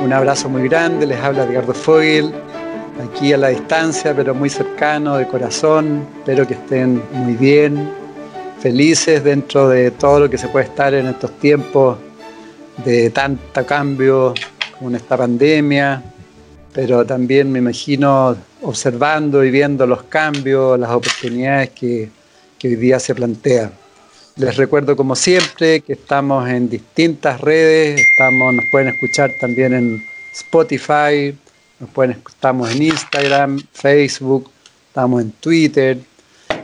Un abrazo muy grande, les habla Edgardo Fogel, aquí a la distancia, pero muy cercano, de corazón. Espero que estén muy bien, felices dentro de todo lo que se puede estar en estos tiempos de tanto cambio como en esta pandemia, pero también me imagino observando y viendo los cambios, las oportunidades que, que hoy día se plantean. Les recuerdo como siempre que estamos en distintas redes, estamos, nos pueden escuchar también en Spotify, nos pueden, estamos en Instagram, Facebook, estamos en Twitter,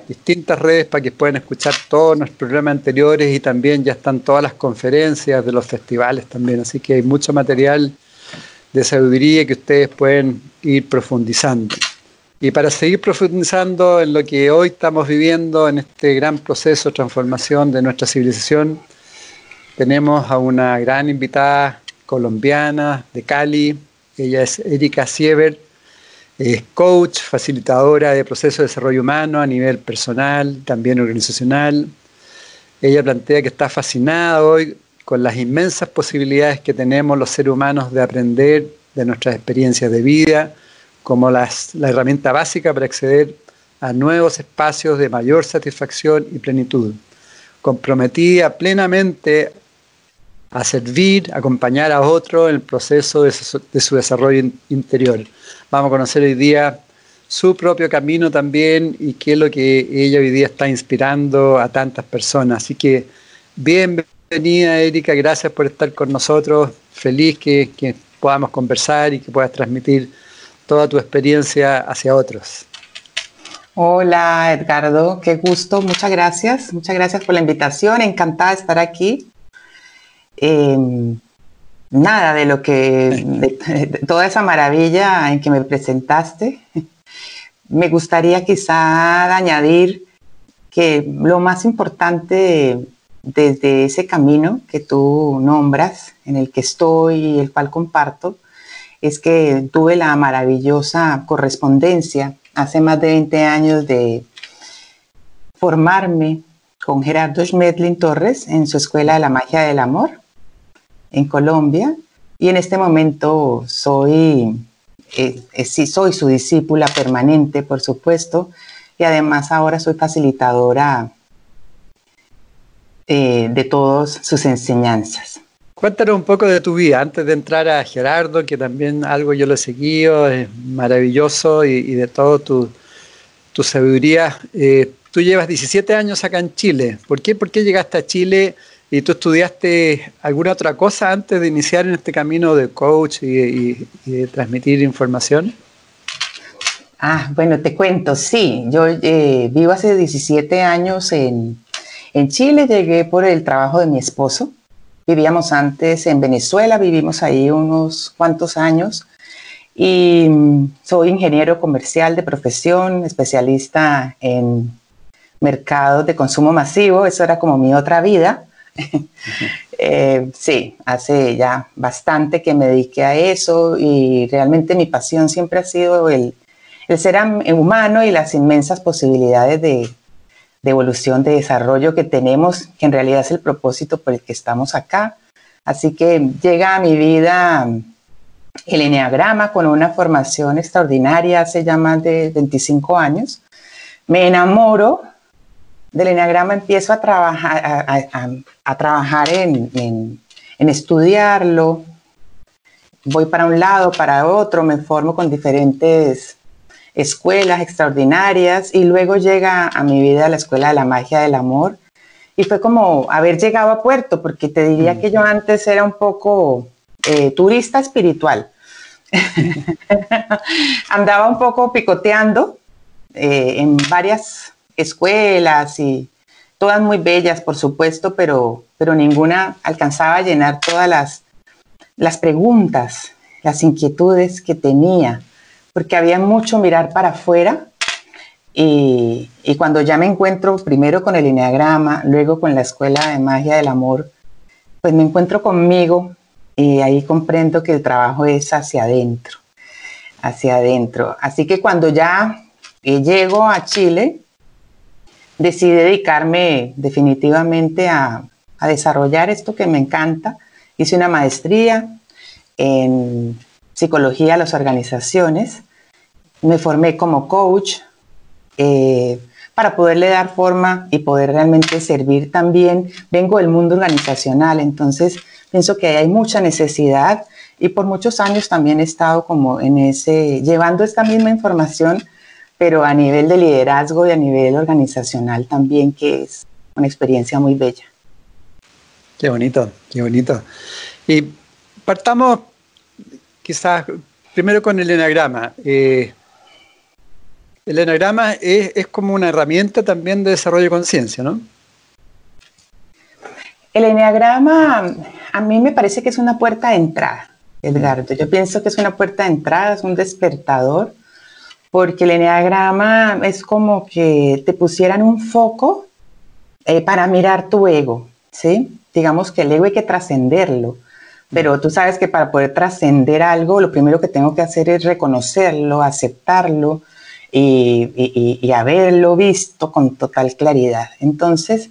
distintas redes para que puedan escuchar todos nuestros programas anteriores y también ya están todas las conferencias de los festivales también, así que hay mucho material de sabiduría que ustedes pueden ir profundizando. Y para seguir profundizando en lo que hoy estamos viviendo, en este gran proceso de transformación de nuestra civilización, tenemos a una gran invitada colombiana de Cali. Ella es Erika Siebert, es coach, facilitadora de procesos de desarrollo humano a nivel personal, también organizacional. Ella plantea que está fascinada hoy con las inmensas posibilidades que tenemos los seres humanos de aprender de nuestras experiencias de vida, como la herramienta básica para acceder a nuevos espacios de mayor satisfacción y plenitud, comprometida plenamente a servir, acompañar a otro en el proceso de su, de su desarrollo interior. Vamos a conocer hoy día su propio camino también y qué es lo que ella hoy día está inspirando a tantas personas. Así que bienvenida Erika, gracias por estar con nosotros, feliz que, que podamos conversar y que puedas transmitir toda tu experiencia hacia otros. Hola Edgardo, qué gusto, muchas gracias, muchas gracias por la invitación, encantada de estar aquí. Em, nada de lo que, toda esa maravilla en que me presentaste, me gustaría quizá añadir que lo más importante desde ese camino que tú nombras, en el que estoy y el cual comparto, es que tuve la maravillosa correspondencia hace más de 20 años de formarme con Gerardo Schmedlin Torres en su Escuela de la Magia del Amor en Colombia y en este momento soy, eh, eh, sí, soy su discípula permanente, por supuesto, y además ahora soy facilitadora eh, de todas sus enseñanzas. Cuéntanos un poco de tu vida, antes de entrar a Gerardo, que también algo yo lo he seguido, es maravilloso, y, de todo tu, tu sabiduría. Eh, tú llevas 17 años acá en Chile. ¿Por qué, ¿Por qué llegaste a Chile y tú estudiaste alguna otra cosa antes de iniciar en este camino de coach y, de transmitir información? Ah, bueno, te cuento, sí, yo eh, vivo hace 17 años en, en Chile, llegué por el trabajo de mi esposo, Vivíamos antes en Venezuela, vivimos ahí unos cuantos años y mm, soy ingeniero comercial de profesión, especialista en mercados de consumo masivo, eso era como mi otra vida. Eh, sí, hace ya bastante que me dediqué a eso y realmente mi pasión siempre ha sido el, el ser humano y las inmensas posibilidades de, de evolución, de desarrollo que tenemos, que en realidad es el propósito por el que estamos acá. Así que llega a mi vida el Enneagrama con una formación extraordinaria hace ya más de 25 años. Me enamoro del Enneagrama, empiezo a trabajar, a, trabajar en, en estudiarlo. Voy para un lado, para otro, me formo con diferentes escuelas extraordinarias y luego llega a mi vida la Escuela de la Magia del Amor. Y fue como haber llegado a puerto, porque te diría que yo antes era un poco eh, turista espiritual. Andaba un poco picoteando eh, en varias escuelas y todas muy bellas, por supuesto, pero, pero ninguna alcanzaba a llenar todas las, las preguntas, las inquietudes que tenía, porque había mucho mirar para afuera y, cuando ya me encuentro primero con el Enneagrama, luego con la Escuela de Magia del Amor, pues me encuentro conmigo y ahí comprendo que el trabajo es hacia adentro, hacia adentro. Así que cuando ya eh, llego a Chile, decidí dedicarme definitivamente a, a desarrollar esto que me encanta. Hice una maestría en psicología de las organizaciones, me formé como coach eh, para poderle dar forma y poder realmente servir también. Vengo del mundo organizacional, entonces pienso que hay mucha necesidad y por muchos años también he estado como en ese, llevando esta misma información, pero a nivel de liderazgo y a nivel organizacional también, que es una experiencia muy bella. Qué bonito, qué bonito. Y partamos quizás primero con el enagrama. Eh, el enagrama es, como una herramienta también de desarrollo de conciencia, ¿no? El enagrama a mí me parece que es una puerta de entrada, Edgardo. Yo pienso que es una puerta de entrada, es un despertador, porque el enagrama es como que te pusieran un foco eh, para mirar tu ego, ¿sí? Digamos que el ego hay que trascenderlo, pero tú sabes que para poder trascender algo, lo primero que tengo que hacer es reconocerlo, aceptarlo, y, haberlo visto con total claridad. Entonces,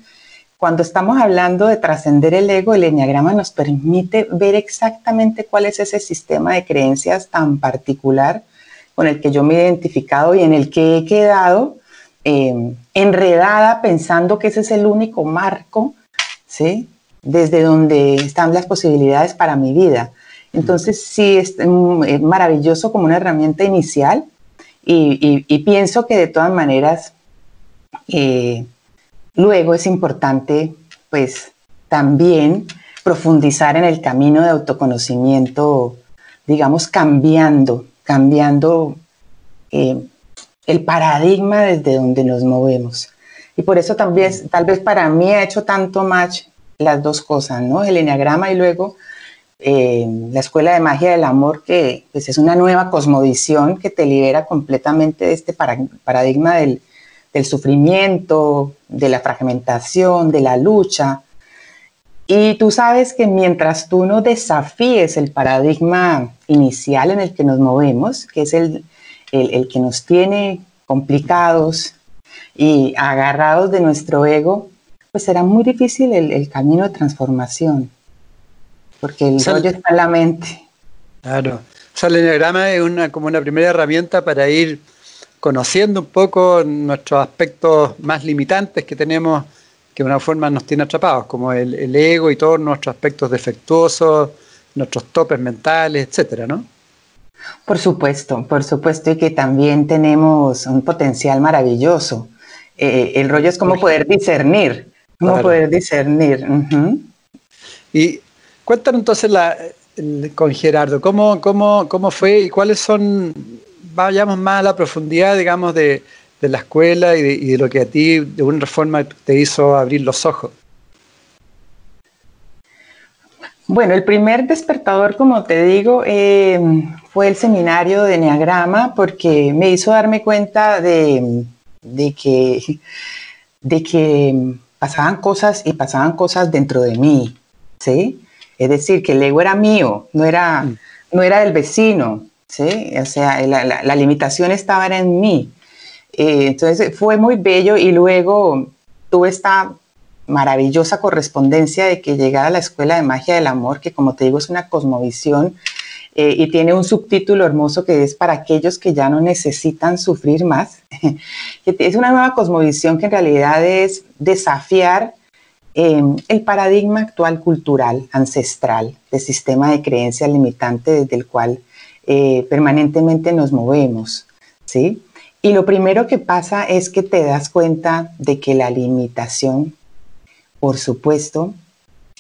cuando estamos hablando de trascender el ego, el enneagrama nos permite ver exactamente cuál es ese sistema de creencias tan particular con el que yo me he identificado y en el que he quedado em, enredada pensando que ese es el único marco, ¿sí? Desde donde están las posibilidades para mi vida. Entonces, sí, es maravilloso como una herramienta inicial y, pienso que de todas maneras, eh, luego es importante, pues, también profundizar en el camino de autoconocimiento, digamos, cambiando, cambiando eh, el paradigma desde donde nos movemos. Y por eso también, tal vez para mí ha hecho tanto match las dos cosas, ¿no? El enneagrama y luego eh, la Escuela de Magia del Amor, que pues, es una nueva cosmovisión que te libera completamente de este paradigma del, sufrimiento, de la fragmentación, de la lucha. Y tú sabes que mientras tú no desafíes el paradigma inicial en el que nos movemos, que es el, que nos tiene complicados y agarrados de nuestro ego, pues será muy difícil el camino de transformación porque el rollo está en la mente. Claro. O sea, el enneagrama es una, como una primera herramienta para ir conociendo un poco nuestros aspectos más limitantes que tenemos, que de una forma nos tiene atrapados, como el, ego y todos nuestros aspectos defectuosos, nuestros topes mentales, etcétera, ¿no? Por supuesto, por supuesto, y que también tenemos un potencial maravilloso. Eh, el rollo es cómo poder discernir, cómo poder discernir. Y Cuéntanos entonces la, con Gerardo, ¿cómo, cómo, cómo fue y cuáles son, vayamos más a la profundidad, digamos, de, la escuela y de, lo que a ti de una forma te hizo abrir los ojos? Bueno, el primer despertador, como te digo, eh, fue el seminario de Enneagrama porque me hizo darme cuenta de, de, que, de que pasaban cosas y pasaban cosas dentro de mí, ¿sí? Es decir, que el ego era mío, no era, mm. no era del vecino, ¿sí? O sea, la, limitación estaba en mí. Eh, entonces fue muy bello y luego tuve esta maravillosa correspondencia de que llegara a la Escuela de Magia del Amor, que como te digo es una cosmovisión eh, y tiene un subtítulo hermoso que es para aquellos que ya no necesitan sufrir más. es una nueva cosmovisión que en realidad es desafiar Em, el paradigma actual cultural, ancestral, de sistema de creencia limitante desde el cual eh, permanentemente nos movemos, ¿sí? Y lo primero que pasa es que te das cuenta de que la limitación, por supuesto,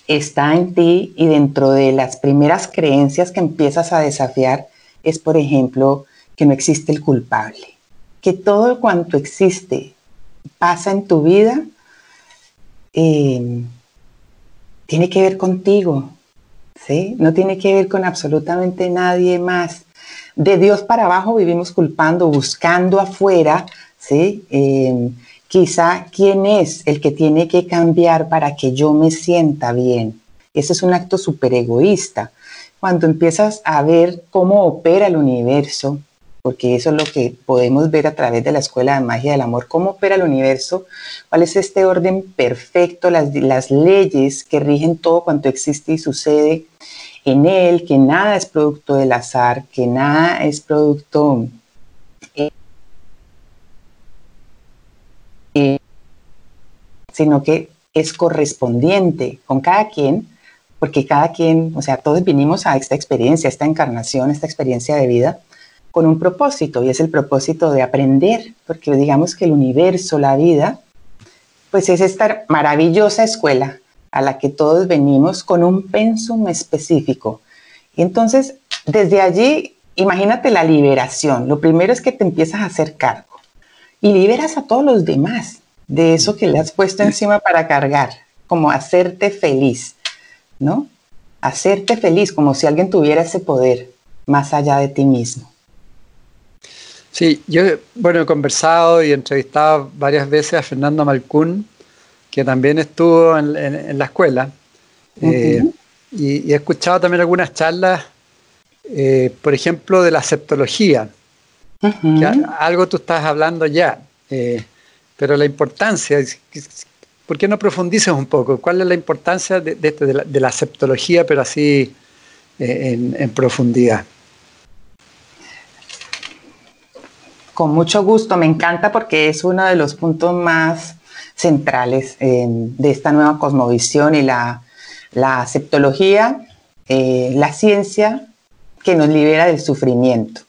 está en ti y dentro de las primeras creencias que empiezas a desafiar es, por ejemplo, que no existe el culpable, que todo cuanto existe pasa en tu vida Em, tiene que ver contigo, ¿sí? No tiene que ver con absolutamente nadie más. De Dios para abajo vivimos culpando, buscando afuera, ¿sí? Em, quizá quién es el que tiene que cambiar para que yo me sienta bien. Ese es un acto súper egoísta. Cuando empiezas a ver cómo opera el universo, porque eso es lo que podemos ver a través de la Escuela de Magia del Amor, cómo opera el universo, cuál es este orden perfecto, las, las leyes que rigen todo cuanto existe y sucede en él, que nada es producto del azar, que nada es producto... sino que es correspondiente con cada quien, porque cada quien, o sea, todos vinimos a esta experiencia, esta encarnación, esta experiencia de vida, con un propósito y es el propósito de aprender, porque digamos que el universo, la vida, pues es esta maravillosa escuela a la que todos venimos con un pensum específico. Y entonces, desde allí, imagínate la liberación. Lo primero es que te empiezas a hacer cargo y liberas a todos los demás de eso que le has puesto encima para cargar, como hacerte feliz, ¿no? Hacerte feliz como si alguien tuviera ese poder más allá de ti mismo. Sí, yo, bueno, he conversado y entrevistado varias veces a Fernando Malcún, que también estuvo en, la escuela, eh, y, he escuchado también algunas charlas, eh, por ejemplo, de la aceptología, algo tú estás hablando ya, eh, pero la importancia, ¿por qué no profundizas un poco? ¿Cuál es la importancia de, de, la, aceptología, pero así en profundidad? Con mucho gusto, me encanta porque es uno de los puntos más centrales de esta nueva cosmovisión y la, la aceptología, eh, la ciencia que nos libera del sufrimiento.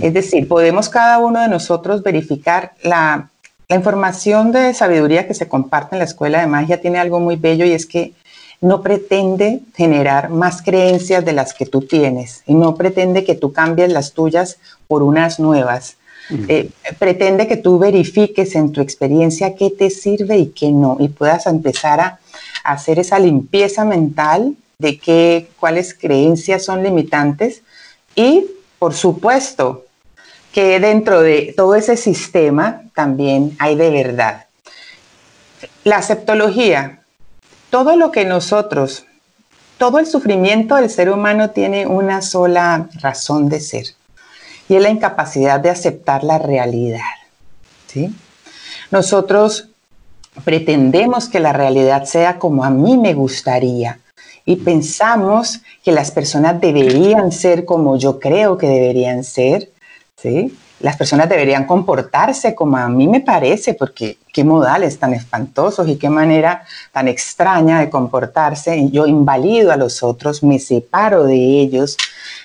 Es decir, podemos cada uno de nosotros verificar la, la información de sabiduría que se comparte en la escuela de magia tiene algo muy bello y es que no pretende generar más creencias de las que tú tienes y no pretende que tú cambies las tuyas por unas nuevas, eh, pretende que tú verifiques en tu experiencia qué te sirve y qué no, y puedas empezar a, hacer esa limpieza mental de qué, cuáles creencias son limitantes y, por supuesto, que dentro de todo ese sistema también hay de verdad. La aceptología, todo lo que nosotros, todo el sufrimiento del ser humano tiene una sola razón de ser y es la incapacidad de aceptar la realidad. ¿sí? Nosotros pretendemos que la realidad sea como a mí me gustaría y pensamos que las personas deberían ser como yo creo que deberían ser, ¿sí? Las personas deberían comportarse como a mí me parece, porque qué modales tan espantosos y qué manera tan extraña de comportarse. Yo invalido a los otros, me separo de ellos,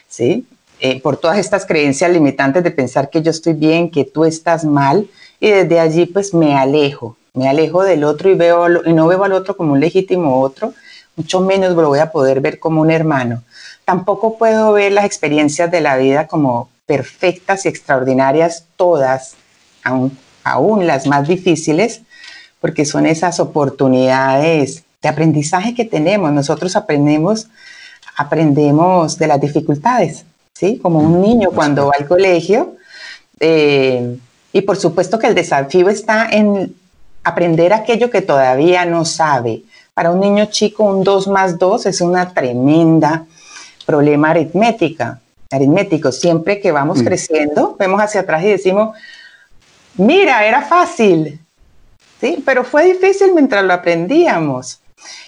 ¿sí? Eh, por todas estas creencias limitantes de pensar que yo estoy bien, que tú estás mal, y desde allí pues me alejo, me alejo del otro y, veo, y no veo al otro como un legítimo otro, mucho menos lo voy a poder ver como un hermano. Tampoco puedo ver las experiencias de la vida como perfectas y extraordinarias todas, aún, aún las más difíciles, porque son esas oportunidades de aprendizaje que tenemos. Nosotros aprendemos, aprendemos de las dificultades, ¿sí? Como un niño cuando va al colegio. Eh, y por supuesto que el desafío está en aprender aquello que todavía no sabe. Para un niño chico, un 2 más 2 es una tremenda problema aritmética, aritmético. Siempre que vamos mm. creciendo, vemos hacia atrás y decimos, mira, era fácil, ¿sí? Pero fue difícil mientras lo aprendíamos.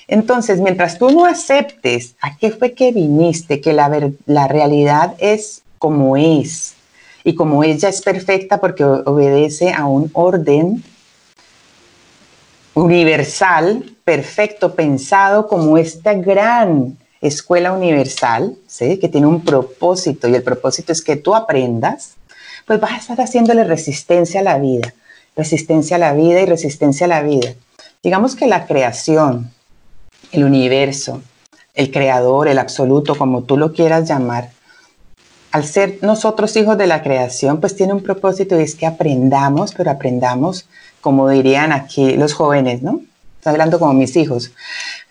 Entonces, mientras tú no aceptes a qué fue que viniste, que la, la realidad es como es, y como ella es perfecta porque obedece a un orden universal, perfecto, pensado como esta gran escuela universal, ¿sí? que tiene un propósito y el propósito es que tú aprendas, pues vas a estar haciéndole resistencia a la vida, resistencia a la vida y resistencia a la vida. Digamos que la creación, el universo, el creador, el absoluto, como tú lo quieras llamar, al ser nosotros hijos de la creación, pues tiene un propósito y es que aprendamos, pero aprendamos, como dirían aquí los jóvenes, ¿no? Estoy hablando como mis hijos,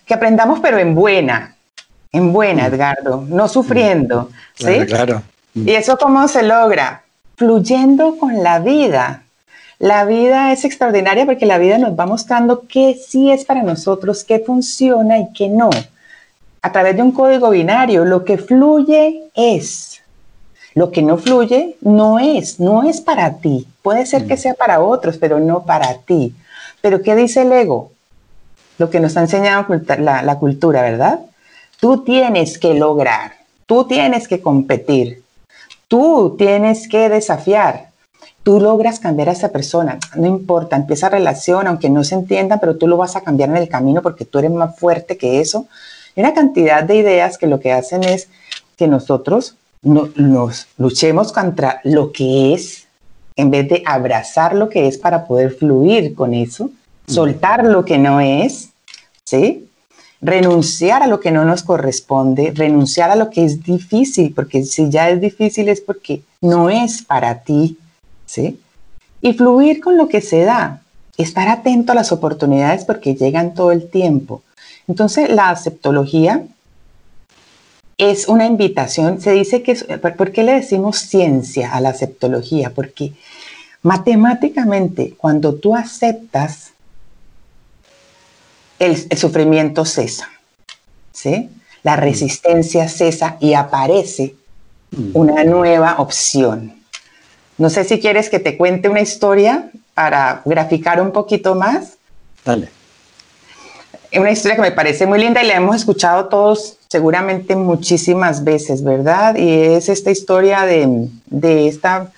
que aprendamos pero en buena, en buena, mm. Edgardo, no sufriendo. Mm. ¿sí? Claro, ¿Y eso cómo se logra? Fluyendo con la vida. La vida es extraordinaria porque la vida nos va mostrando qué sí es para nosotros, qué funciona y qué no. A través de un código binario, lo que fluye es. Lo que no fluye no es, no es para ti. Puede ser que mm. sea para otros, pero no para ti. Pero ¿qué dice el ego? Lo que nos ha enseñado la, la cultura, ¿verdad? Tú tienes que lograr, tú tienes que competir, tú tienes que desafiar. Tú logras cambiar a esa persona, no importa, empieza relación, aunque no se entiendan, pero tú lo vas a cambiar en el camino porque tú eres más fuerte que eso. Hay una cantidad de ideas que lo que hacen es que nosotros nos luchemos contra lo que es, en vez de abrazar lo que es para poder fluir con eso, soltar lo que no es, ¿sí? Renunciar a lo que no nos corresponde, renunciar a lo que es difícil, porque si ya es difícil es porque no es para ti, ¿sí? Y fluir con lo que se da, estar atento a las oportunidades porque llegan todo el tiempo. Entonces, la aceptología es una invitación, se dice que, ¿por qué le decimos ciencia a la aceptología? Porque matemáticamente, cuando tú aceptas, el, sufrimiento cesa, ¿sí? La mm. resistencia cesa y aparece mm. una nueva opción. No sé si quieres que te cuente una historia para graficar un poquito más. Dale. Una historia que me parece muy linda y la hemos escuchado todos seguramente muchísimas veces, ¿verdad? Y es esta historia de, esta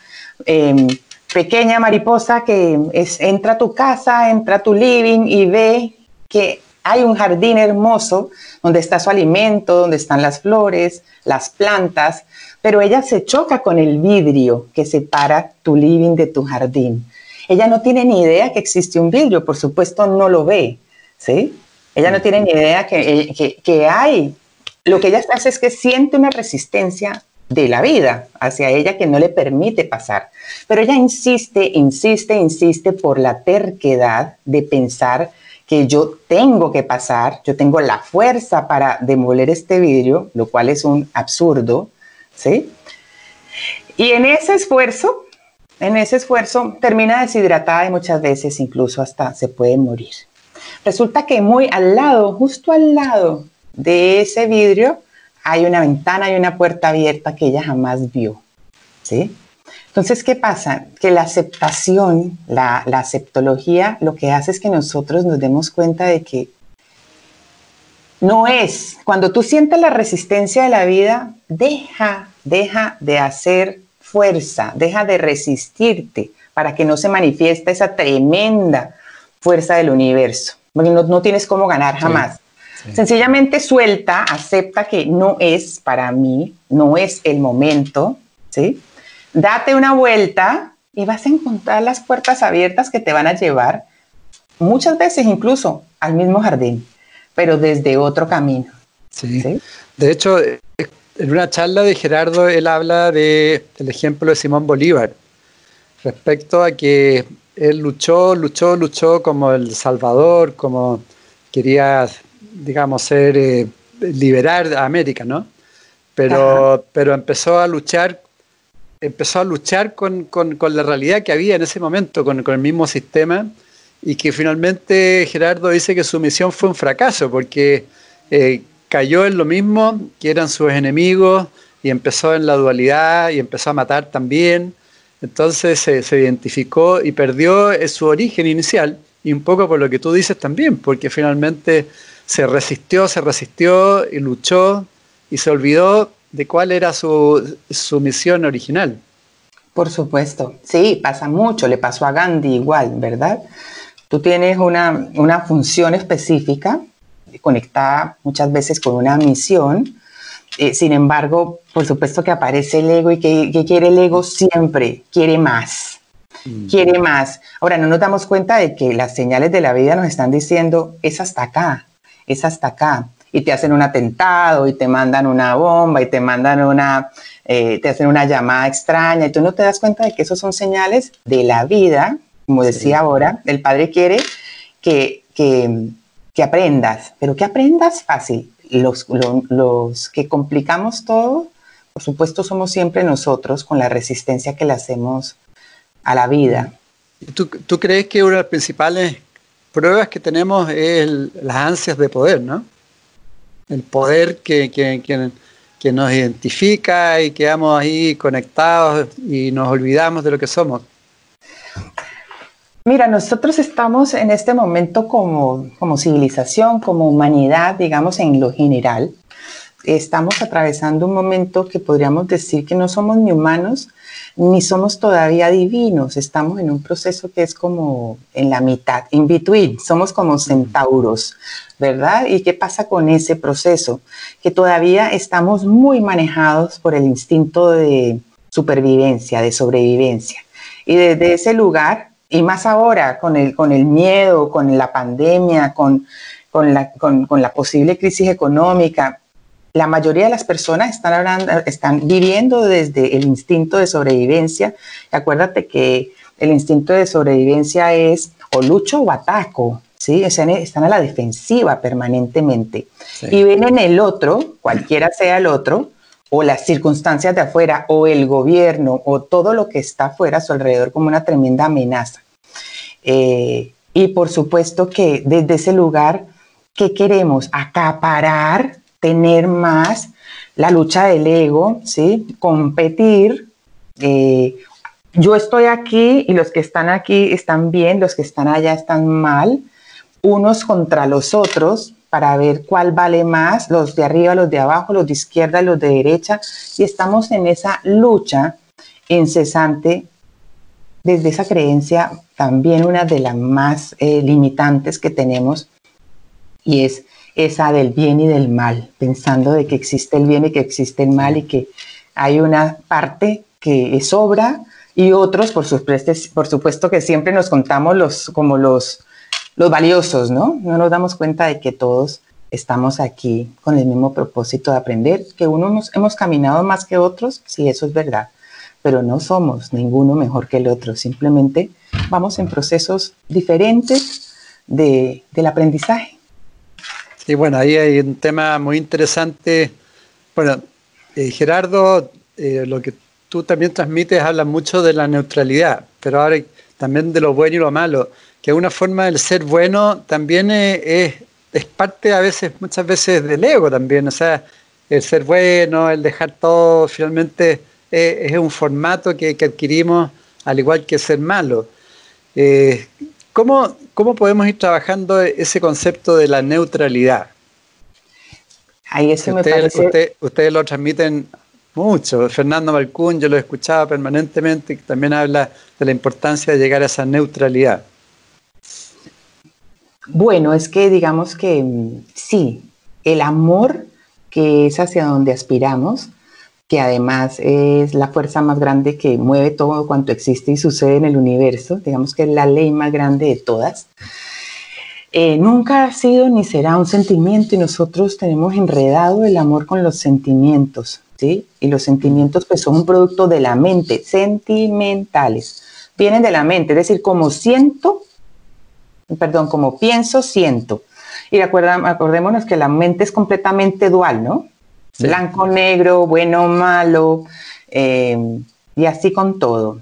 em, pequeña mariposa que es, entra a tu casa, entra a tu living y ve que hay un jardín hermoso donde está su alimento, donde están las flores, las plantas, pero ella se choca con el vidrio que separa tu living de tu jardín. Ella no tiene ni idea que existe un vidrio, por supuesto no lo ve, ¿sí? Ella no tiene ni idea que, que, que hay lo que ella hace es que siente una resistencia de la vida hacia ella que no le permite pasar. Pero ella insiste, insiste, insiste por la terquedad de pensar que yo tengo que pasar, yo tengo la fuerza para demoler este vidrio, lo cual es un absurdo, ¿sí? Y en ese esfuerzo, en ese esfuerzo termina deshidratada y muchas veces incluso hasta se puede morir. Resulta que muy al lado, justo al lado de ese vidrio hay una ventana y una puerta abierta que ella jamás vio. ¿sí? Entonces, ¿qué pasa? Que la aceptación, la, la aceptología, lo que hace es que nosotros nos demos cuenta de que no es, cuando tú sientes la resistencia de la vida, deja, deja de hacer fuerza, deja de resistirte para que no se manifieste esa tremenda fuerza del universo. Porque no, no tienes cómo ganar jamás. Sencillamente suelta, acepta que no es para mí, no es el momento, ¿sí? Date una vuelta y vas a encontrar las puertas abiertas que te van a llevar muchas veces incluso al mismo jardín, pero desde otro camino. Sí. De hecho, en una charla de Gerardo, él habla del ejemplo de Simón Bolívar, respecto a que él luchó, luchó, luchó como el Salvador, como quería digamos, ser, eh, liberar a América, ¿no? Pero, pero empezó a luchar, empezó a luchar con, la realidad que había en ese momento, con, el mismo sistema, y que finalmente Gerardo dice que su misión fue un fracaso, porque eh, cayó en lo mismo que eran sus enemigos, y empezó en la dualidad, y empezó a matar también. Entonces se, se identificó y perdió su origen inicial, y un poco por lo que tú dices también, porque finalmente se resistió, se resistió y luchó y se olvidó de cuál era su, misión original. Por supuesto, sí, pasa mucho, le pasó a Gandhi igual, ¿verdad? Tú tienes una, función específica conectada muchas veces con una misión, eh, sin embargo, por supuesto que aparece el ego y que, quiere el ego siempre, quiere más, mm. quiere más. Ahora, no nos damos cuenta de que las señales de la vida nos están diciendo, es hasta acá, es hasta acá. Y te hacen un atentado y te mandan una bomba y te mandan una, eh, te hacen una llamada extraña y tú no te das cuenta de que esos son señales de la vida, como decía ahora, el padre quiere que, que, que aprendas, pero que aprendas fácil. los, los que complicamos todo, por supuesto, somos siempre nosotros con la resistencia que le hacemos a la vida. ¿Tú, tú crees que una de las principales pruebas que tenemos es las ansias de poder, ¿no? El poder que, que, que, nos identifica y quedamos ahí conectados y nos olvidamos de lo que somos. Mira, nosotros estamos en este momento como, como civilización, como humanidad, digamos en lo general, estamos atravesando un momento que podríamos decir que no somos ni humanos ni somos todavía divinos, estamos en un proceso que es como en la mitad, in between, somos como centauros, ¿verdad? ¿Y qué pasa con ese proceso? Que todavía estamos muy manejados por el instinto de supervivencia, de sobrevivencia. Y desde ese lugar, y más ahora con el, con el miedo, con la pandemia, con, con la, con, con la posible crisis económica, la mayoría de las personas están, hablando, están viviendo desde el instinto de sobrevivencia. Acuérdate que el instinto de sobrevivencia es o lucho o ataco, ¿sí? están a la defensiva permanentemente. Y ven en el otro, cualquiera sea el otro, o las circunstancias de afuera, o el gobierno, o todo lo que está afuera a su alrededor como una tremenda amenaza. Eh, y por supuesto que desde ese lugar, ¿qué queremos? Acaparar tener más, la lucha del ego, ¿sí? Competir. Eh, yo estoy aquí y los que están aquí están bien, los que están allá están mal, unos contra los otros para ver cuál vale más, los de arriba, los de abajo, los de izquierda, los de derecha, y estamos en esa lucha incesante desde esa creencia, también una de las más eh, limitantes que tenemos, y es esa del bien y del mal, pensando de que existe el bien y que existe el mal y que hay una parte que es obra y otros, por supuesto, que siempre nos contamos los, como los, los valiosos, ¿no? No nos damos cuenta de que todos estamos aquí con el mismo propósito de aprender, que unos hemos caminado más que otros, sí, eso es verdad, pero no somos ninguno mejor que el otro, simplemente vamos en procesos diferentes de, del aprendizaje. Sí, bueno, ahí hay un tema muy interesante. Bueno, eh, Gerardo, eh, lo que tú también transmites habla mucho de la neutralidad, pero ahora también de lo bueno y lo malo, que una forma del ser bueno también es, es, parte a veces, muchas veces del ego también, o sea, el ser bueno, el dejar todo, finalmente eh, es, un formato que, que, adquirimos al igual que ser malo. ¿Cómo, ¿Cómo podemos ir trabajando ese concepto de la neutralidad? Ahí eso me parece... ustedes lo transmiten mucho. Fernando Malcún, yo lo escuchaba permanentemente, que también habla de la importancia de llegar a esa neutralidad. Bueno, es que digamos que mm, sí, el amor que es hacia donde aspiramos, que además es la fuerza más grande que mueve todo cuanto existe y sucede en el universo, digamos que es la ley más grande de todas, eh, nunca ha sido ni será un sentimiento y nosotros tenemos enredado el amor con los sentimientos, ¿sí? Y los sentimientos pues son un producto de la mente, sentimentales, vienen de la mente, es decir, como siento, perdón, como pienso, siento. Y acordémonos que la mente es completamente dual, ¿no? Blanco, negro, bueno, malo, eh, y así con todo.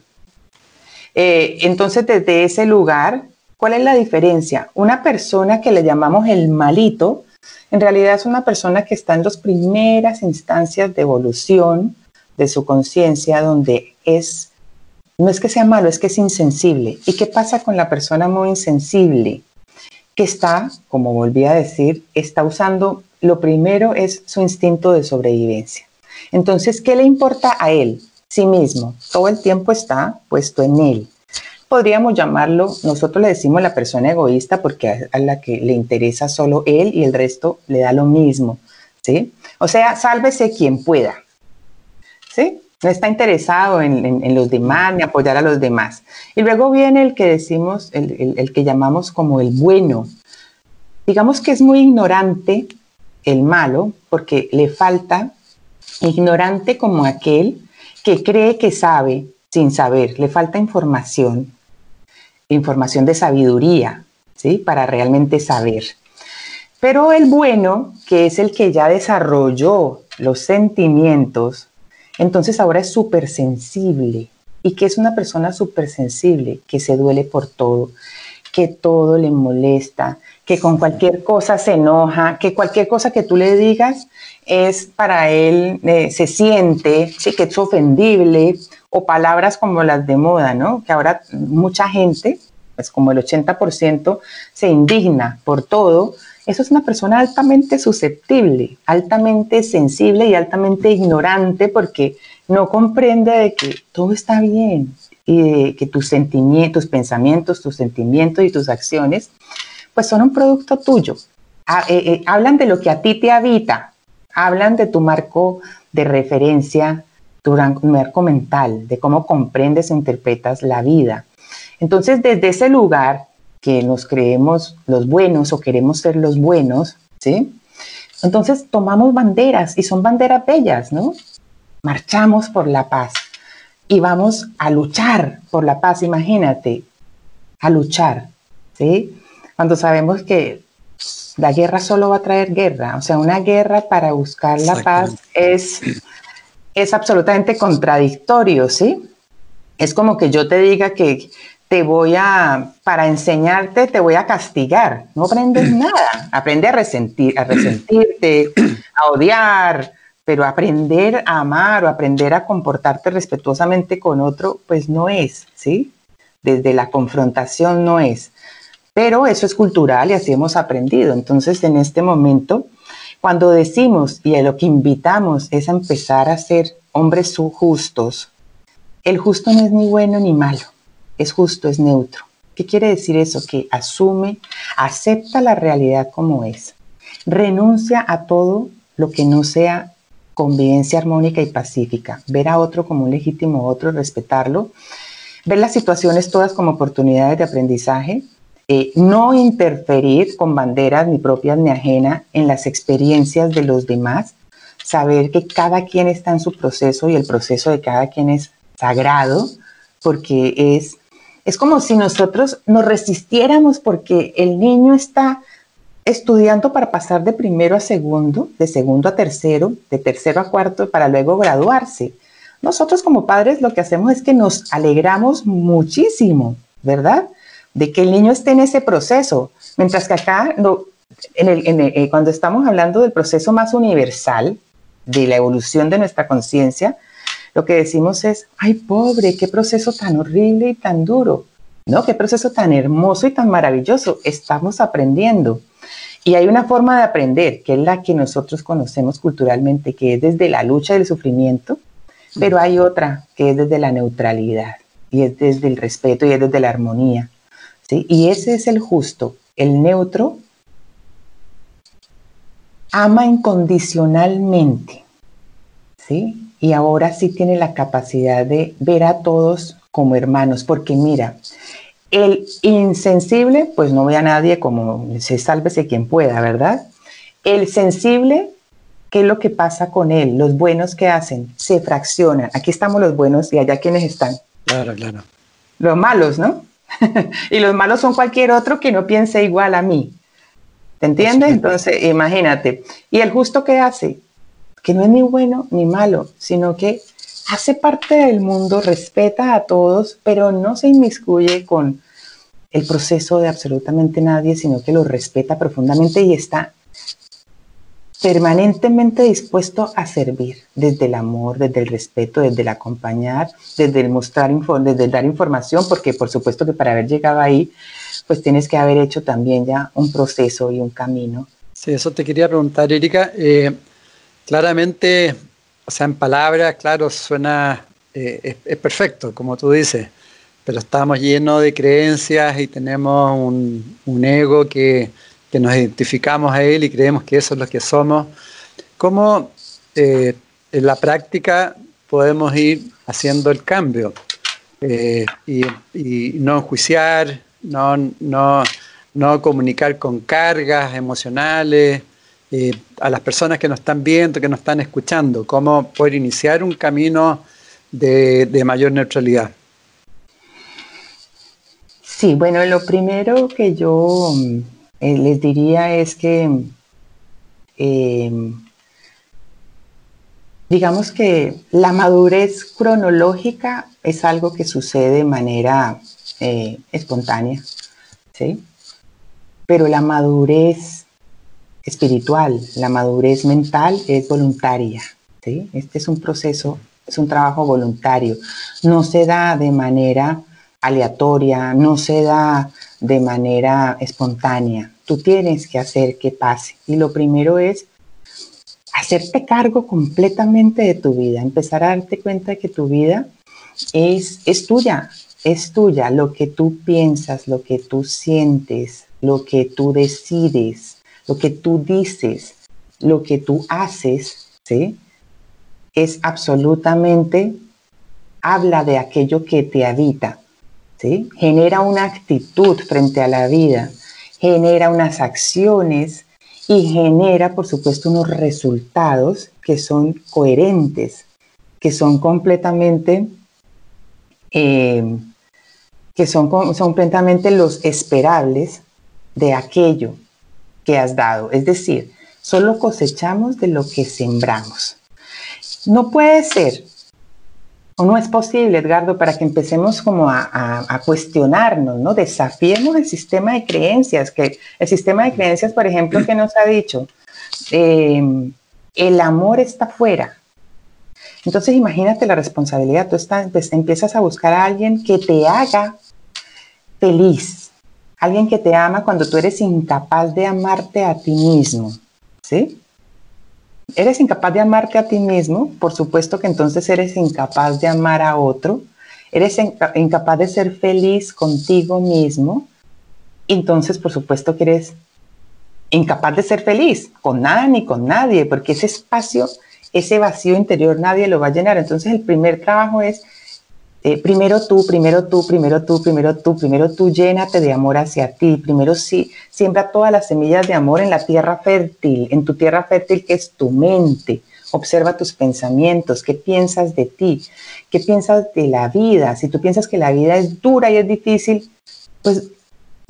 Eh, entonces, desde ese lugar, ¿cuál es la diferencia? Una persona que le llamamos el malito, en realidad es una persona que está en las primeras instancias de evolución de su conciencia, donde es, no es que sea malo, es que es insensible. ¿Y qué pasa con la persona muy insensible? Que está, como volví a decir, está usando lo primero es su instinto de sobrevivencia. Entonces, ¿qué le importa a él? Sí mismo. Todo el tiempo está puesto en él. Podríamos llamarlo, nosotros le decimos la persona egoísta porque a, la que le interesa solo él y el resto le da lo mismo. ¿Sí? O sea, sálvese quien pueda. ¿Sí? No está interesado en, los demás ni apoyar a los demás. Y luego viene el que decimos, el que llamamos como el bueno. Digamos que es muy ignorante el malo, porque le falta ignorante como aquel que cree que sabe sin saber, le falta información, información de sabiduría, ¿sí? Para realmente saber. Pero el bueno, que es el que ya desarrolló los sentimientos, entonces ahora es súper sensible. ¿Y que es una persona súper sensible? Que se duele por todo, que todo le molesta, que con cualquier cosa se enoja, que cualquier cosa que tú le digas es para él, eh, se siente, que es ofendible, o palabras como las de moda, ¿no? Que ahora mucha gente, pues como el 80%, se indigna por todo. Eso es una persona altamente susceptible, altamente sensible y altamente ignorante porque no comprende de que todo está bien y que tus sentimientos, tus pensamientos, tus sentimientos y tus acciones, pues son un producto tuyo. Eh, eh, hablan de lo que a ti te habita, hablan de tu marco de referencia, tu marco mental, de cómo comprendes e interpretas la vida. Entonces, desde ese lugar que nos creemos los buenos o queremos ser los buenos, ¿sí? Entonces tomamos banderas y son banderas bellas, ¿no? Marchamos por la paz y vamos a luchar por la paz, imagínate, a luchar, ¿sí? Cuando sabemos que la guerra solo va a traer guerra. O sea, una guerra para buscar la paz es, es absolutamente contradictorio, ¿sí? Es como que yo te diga que te voy a, para enseñarte, te voy a castigar. No aprendes nada. Aprende a resentir, a resentirte, a odiar, pero aprender a amar o aprender a comportarte respetuosamente con otro, pues no es, ¿sí? Desde la confrontación no es. Pero eso es cultural y así hemos aprendido. Entonces, en este momento, cuando decimos y a lo que invitamos es a empezar a ser hombres justos, el justo no es ni bueno ni malo, es justo, es neutro. ¿Qué quiere decir eso? Que asume, acepta la realidad como es, renuncia a todo lo que no sea convivencia armónica y pacífica, ver a otro como un legítimo otro, respetarlo, ver las situaciones todas como oportunidades de aprendizaje, eh, no interferir con banderas ni propias ni ajenas en las experiencias de los demás, saber que cada quien está en su proceso y el proceso de cada quien es sagrado, porque es, es como si nosotros nos resistiéramos porque el niño está estudiando para pasar de primero a segundo, de segundo a tercero, de tercero a cuarto, para luego graduarse. Nosotros como padres lo que hacemos es que nos alegramos muchísimo, ¿verdad? de que el niño esté en ese proceso, mientras que acá, eh, cuando estamos hablando del proceso más universal, de la evolución de nuestra conciencia, lo que decimos es, ay pobre, qué proceso tan horrible y tan duro, ¿no? Qué proceso tan hermoso y tan maravilloso, estamos aprendiendo. Y hay una forma de aprender, que es la que nosotros conocemos culturalmente, que es desde la lucha del sufrimiento, pero hay otra que es desde la neutralidad, y es desde el respeto y es desde la armonía. Y ese es el justo, el neutro, ama incondicionalmente, ¿sí? Y ahora sí tiene la capacidad de ver a todos como hermanos, porque mira, el insensible, pues no ve a nadie como se sálvese quien pueda, ¿verdad? El sensible, ¿qué es lo que pasa con él? Los buenos que hacen, se fraccionan. Aquí estamos los buenos y allá quienes están. Claro, claro. Los malos, ¿no? y los malos son cualquier otro que no piense igual a mí. ¿Te entiendes? Entonces, imagínate. ¿Y el justo qué hace? Que no es ni bueno ni malo, sino que hace parte del mundo, respeta a todos, pero no se inmiscuye con el proceso de absolutamente nadie, sino que lo respeta profundamente y está permanentemente dispuesto a servir desde el amor, desde el respeto, desde el acompañar, desde el mostrar, desde el dar información, porque por supuesto que para haber llegado ahí, pues tienes que haber hecho también ya un proceso y un camino. Sí, eso te quería preguntar, Erika. Eh, claramente, o sea, en palabras, claro, suena, eh, es, perfecto, como tú dices, pero estamos llenos de creencias y tenemos un, ego que que nos identificamos a Él y creemos que eso es lo que somos, ¿cómo eh, en la práctica podemos ir haciendo el cambio eh, y, no enjuiciar, no, no, no, comunicar con cargas emocionales eh, a las personas que nos están viendo, que nos están escuchando? ¿Cómo poder iniciar un camino de, de mayor neutralidad? Sí, bueno, lo primero que yo eh, les diría es que, eh, digamos que la madurez cronológica es algo que sucede de manera eh, espontánea, ¿sí? Pero la madurez espiritual, la madurez mental es voluntaria, ¿sí? Este es un proceso, es un trabajo voluntario, no se da de manera aleatoria, no se da de manera espontánea. Tú tienes que hacer que pase. Y lo primero es hacerte cargo completamente de tu vida, empezar a darte cuenta de que tu vida es, es tuya, es tuya, lo que tú piensas, lo que tú sientes, lo que tú decides, lo que tú dices, lo que tú haces, ¿sí? Es absolutamente, habla de aquello que te habita, ¿sí? Genera una actitud frente a la vida, genera unas acciones y genera, por supuesto, unos resultados que son coherentes, que son completamente, eh, que son, son completamente los esperables de aquello has dado. Es decir, solo cosechamos de lo que sembramos. No puede ser o no es posible, Edgardo, para que empecemos como a, cuestionarnos, ¿no? Desafiemos el sistema de creencias, que el sistema de creencias, por ejemplo, que nos ha dicho, eh, el amor está fuera. Entonces imagínate la responsabilidad, tú estás, pues, empiezas a buscar a alguien que te haga feliz, alguien que te ama cuando tú eres incapaz de amarte a ti mismo, ¿sí? eres incapaz de amarte a ti mismo, por supuesto que entonces eres incapaz de amar a otro, eres incapaz de ser feliz contigo mismo, entonces por supuesto que eres incapaz de ser feliz con nada ni con nadie, porque ese espacio, ese vacío interior nadie lo va a llenar. Entonces el primer trabajo es eh, primero tú, primero tú, primero tú, primero tú, primero tú, llénate de amor hacia ti. Primero sí, siembra todas las semillas de amor en la tierra fértil, en tu tierra fértil que es tu mente. Observa tus pensamientos, qué piensas de ti, qué piensas de la vida. Si tú piensas que la vida es dura y es difícil, pues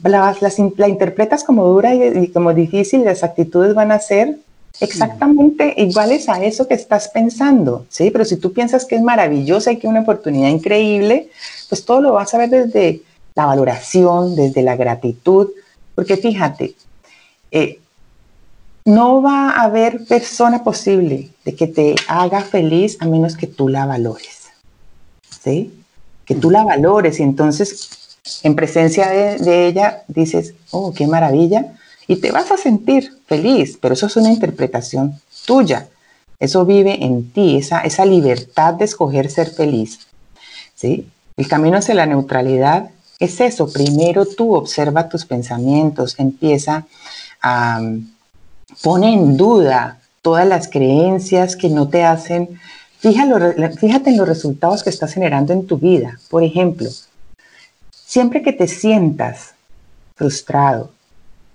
la, la, interpretas como dura y, y como difícil, las actitudes van a ser exactamente iguales a eso que estás pensando, ¿sí? Pero si tú piensas que es maravillosa y que es una oportunidad increíble, pues todo lo vas a ver desde la valoración, desde la gratitud, porque fíjate, eh, no va a haber persona posible de que te haga feliz a menos que tú la valores, ¿sí? Que tú la valores y entonces en presencia de ella dices, oh, qué maravilla, y te vas a sentir feliz, pero eso es una interpretación tuya. Eso vive en ti, esa, esa libertad de escoger ser feliz. ¿sí? El camino hacia la neutralidad es eso. Primero tú observa tus pensamientos, empieza a pone en duda todas las creencias que no te hacen. fíjate en los resultados que estás generando en tu vida. Por ejemplo, siempre que te sientas frustrado,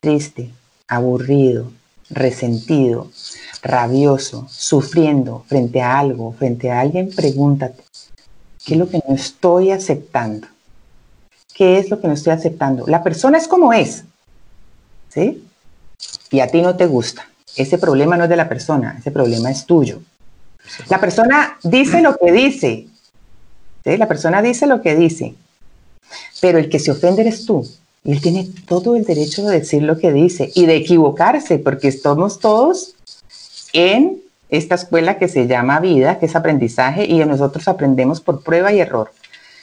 triste, aburrido, resentido, rabioso, sufriendo frente a algo, frente a alguien, pregúntate, ¿qué es lo que no estoy aceptando? ¿Qué es lo que no estoy aceptando? La persona es como es, ¿sí? Y a ti no te gusta. Ese problema no es de la persona, ese problema es tuyo. La persona dice lo que dice, ¿sí? La persona dice lo que dice, pero el que se ofende eres tú. Él tiene todo el derecho de decir lo que dice y de equivocarse, porque estamos todos en esta escuela que se llama vida, que es aprendizaje, y nosotros aprendemos por prueba y error.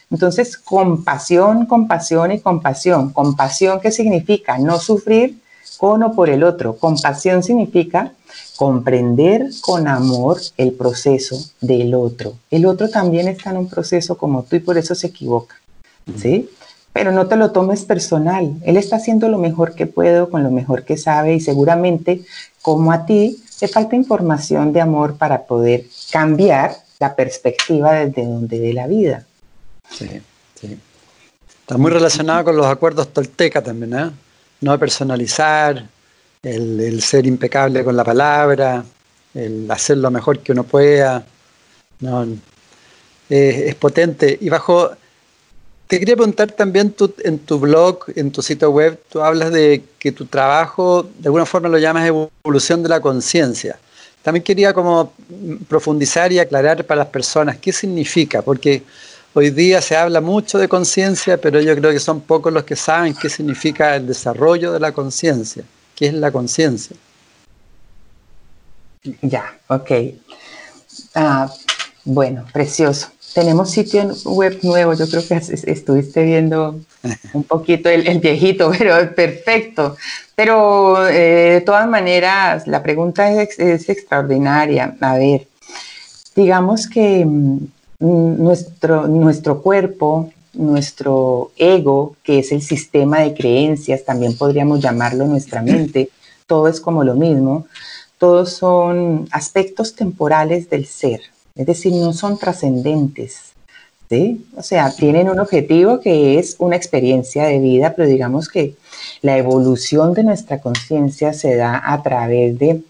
Entonces, compasión, compasión y compasión. Compasión, ¿qué significa? No sufrir con o por el otro. Compasión significa comprender con amor el proceso del otro. El otro también está en un proceso como tú y por eso se equivoca. ¿Sí? Pero no te lo tomes personal. Él está haciendo lo mejor que puede con lo mejor que sabe y seguramente como a ti te falta información de amor para poder cambiar la perspectiva desde donde ve la vida. Sí, sí. Está muy relacionado con los acuerdos tolteca también, ¿eh? No personalizar, el, ser impecable con la palabra, el hacer lo mejor que uno pueda. No, es potente. Y bajo te quería preguntar también, en tu blog, en tu sitio web, tú hablas de que tu trabajo, de alguna forma lo llamas evolución de la conciencia. También quería como profundizar y aclarar para las personas qué significa, porque hoy día se habla mucho de conciencia, pero yo creo que son pocos los que saben qué significa el desarrollo de la conciencia, qué es la conciencia. Ya, ok. Ah, bueno, precioso. Tenemos sitio web nuevo, yo creo que estuviste viendo un poquito el, viejito, pero perfecto. Pero eh, de todas maneras, la pregunta es, extraordinaria. A ver, digamos que mm, nuestro, nuestro cuerpo, nuestro ego, que es el sistema de creencias, también podríamos llamarlo nuestra mente, todo es como lo mismo, todos son aspectos temporales del ser, es decir, no son trascendentes. ¿sí? O sea, tienen un objetivo que es una experiencia de vida, pero digamos que la evolución de nuestra conciencia se da a través de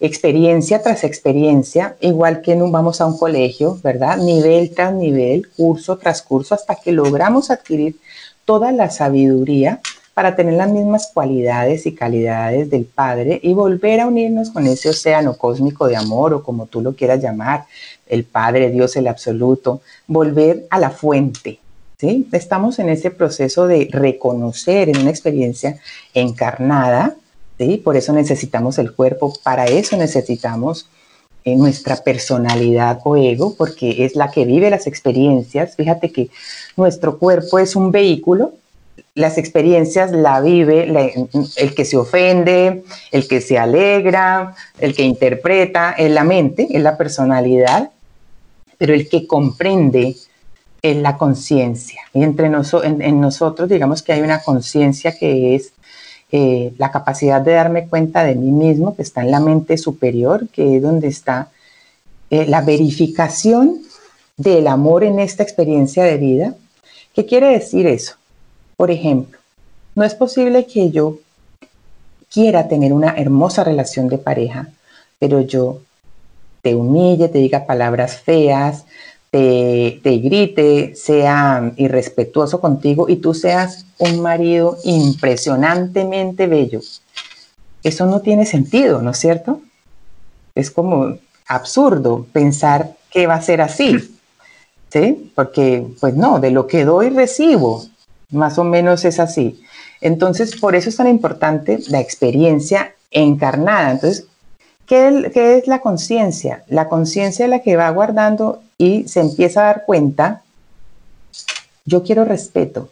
experiencia tras experiencia, igual que no vamos a un colegio, ¿verdad? Nivel tras nivel, curso tras curso, hasta que logramos adquirir toda la sabiduría para tener las mismas cualidades y calidades del Padre y volver a unirnos con ese océano cósmico de amor o como tú lo quieras llamar, el Padre, Dios, el absoluto, volver a la fuente. ¿sí? Estamos en ese proceso de reconocer en una experiencia encarnada, ¿sí? por eso necesitamos el cuerpo, para eso necesitamos eh, nuestra personalidad o ego, porque es la que vive las experiencias. Fíjate que nuestro cuerpo es un vehículo las experiencias la vive el que se ofende, el que se alegra, el que interpreta, es la mente, es la personalidad, pero el que comprende es la conciencia. Y entre en, nosotros, digamos que hay una conciencia que es eh, la capacidad de darme cuenta de mí mismo, que está en la mente superior, que es donde está eh, la verificación del amor en esta experiencia de vida. ¿Qué quiere decir eso? Por ejemplo, no es posible que yo quiera tener una hermosa relación de pareja, pero yo te humille, te diga palabras feas, te, grite, sea irrespetuoso contigo y tú seas un marido impresionantemente bello. Eso no tiene sentido, ¿no es cierto? Es como absurdo pensar que va a ser así, ¿sí? Porque, pues no, de lo que doy recibo. Más o menos es así. Entonces, por eso es tan importante la experiencia encarnada. Entonces, ¿qué, es la conciencia? La conciencia es la que va guardando y se empieza a dar cuenta, yo quiero respeto.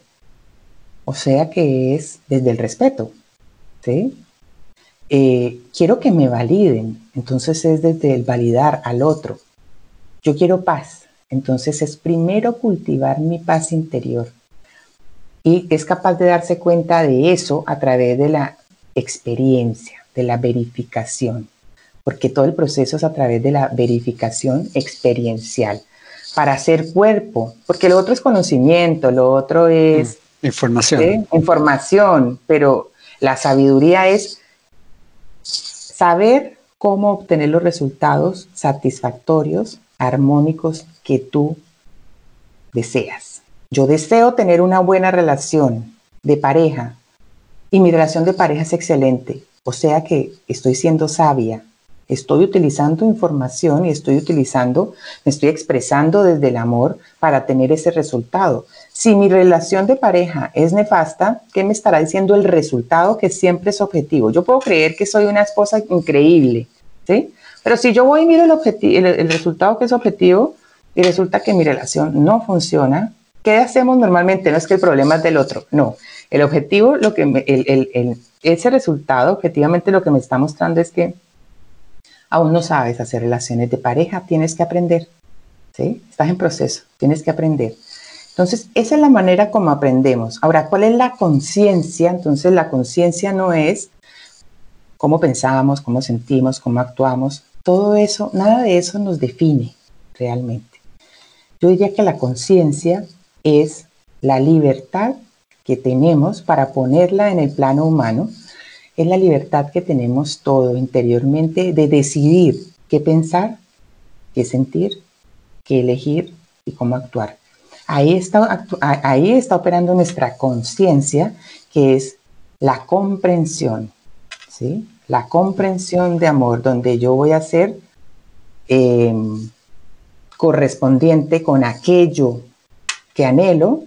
O sea que es desde el respeto. ¿sí? Eh, quiero que me validen. Entonces es desde el validar al otro. Yo quiero paz. Entonces es primero cultivar mi paz interior y es capaz de darse cuenta de eso a través de la experiencia, de la verificación, porque todo el proceso es a través de la verificación experiencial para hacer cuerpo, porque lo otro es conocimiento, lo otro es mm, información. Información, pero la sabiduría es saber cómo obtener los resultados satisfactorios, armónicos que tú deseas. Yo deseo tener una buena relación de pareja y mi relación de pareja es excelente. O sea que estoy siendo sabia, estoy utilizando información y estoy utilizando, me estoy expresando desde el amor para tener ese resultado. Si mi relación de pareja es nefasta, ¿qué me estará diciendo el resultado que siempre es objetivo? Yo puedo creer que soy una esposa increíble, ¿sí? Pero si yo voy y miro el, el resultado que es objetivo y resulta que mi relación no funciona, ¿Qué hacemos normalmente? No es que el problema es del otro, no. El objetivo, lo que el, ese resultado, objetivamente lo que me está mostrando es que aún no sabes hacer relaciones de pareja, tienes que aprender. ¿sí? Estás en proceso, tienes que aprender. Entonces, esa es la manera como aprendemos. Ahora, ¿cuál es la conciencia? Entonces, la conciencia no es cómo pensamos, cómo sentimos, cómo actuamos. Todo eso, nada de eso nos define realmente. Yo diría que la conciencia es la libertad que tenemos para ponerla en el plano humano, es la libertad que tenemos todo interiormente de decidir qué pensar, qué sentir, qué elegir y cómo actuar. Ahí está, ahí está operando nuestra conciencia, que es la comprensión, ¿sí? La comprensión de amor, donde yo voy a ser em, correspondiente con aquello que anhelo,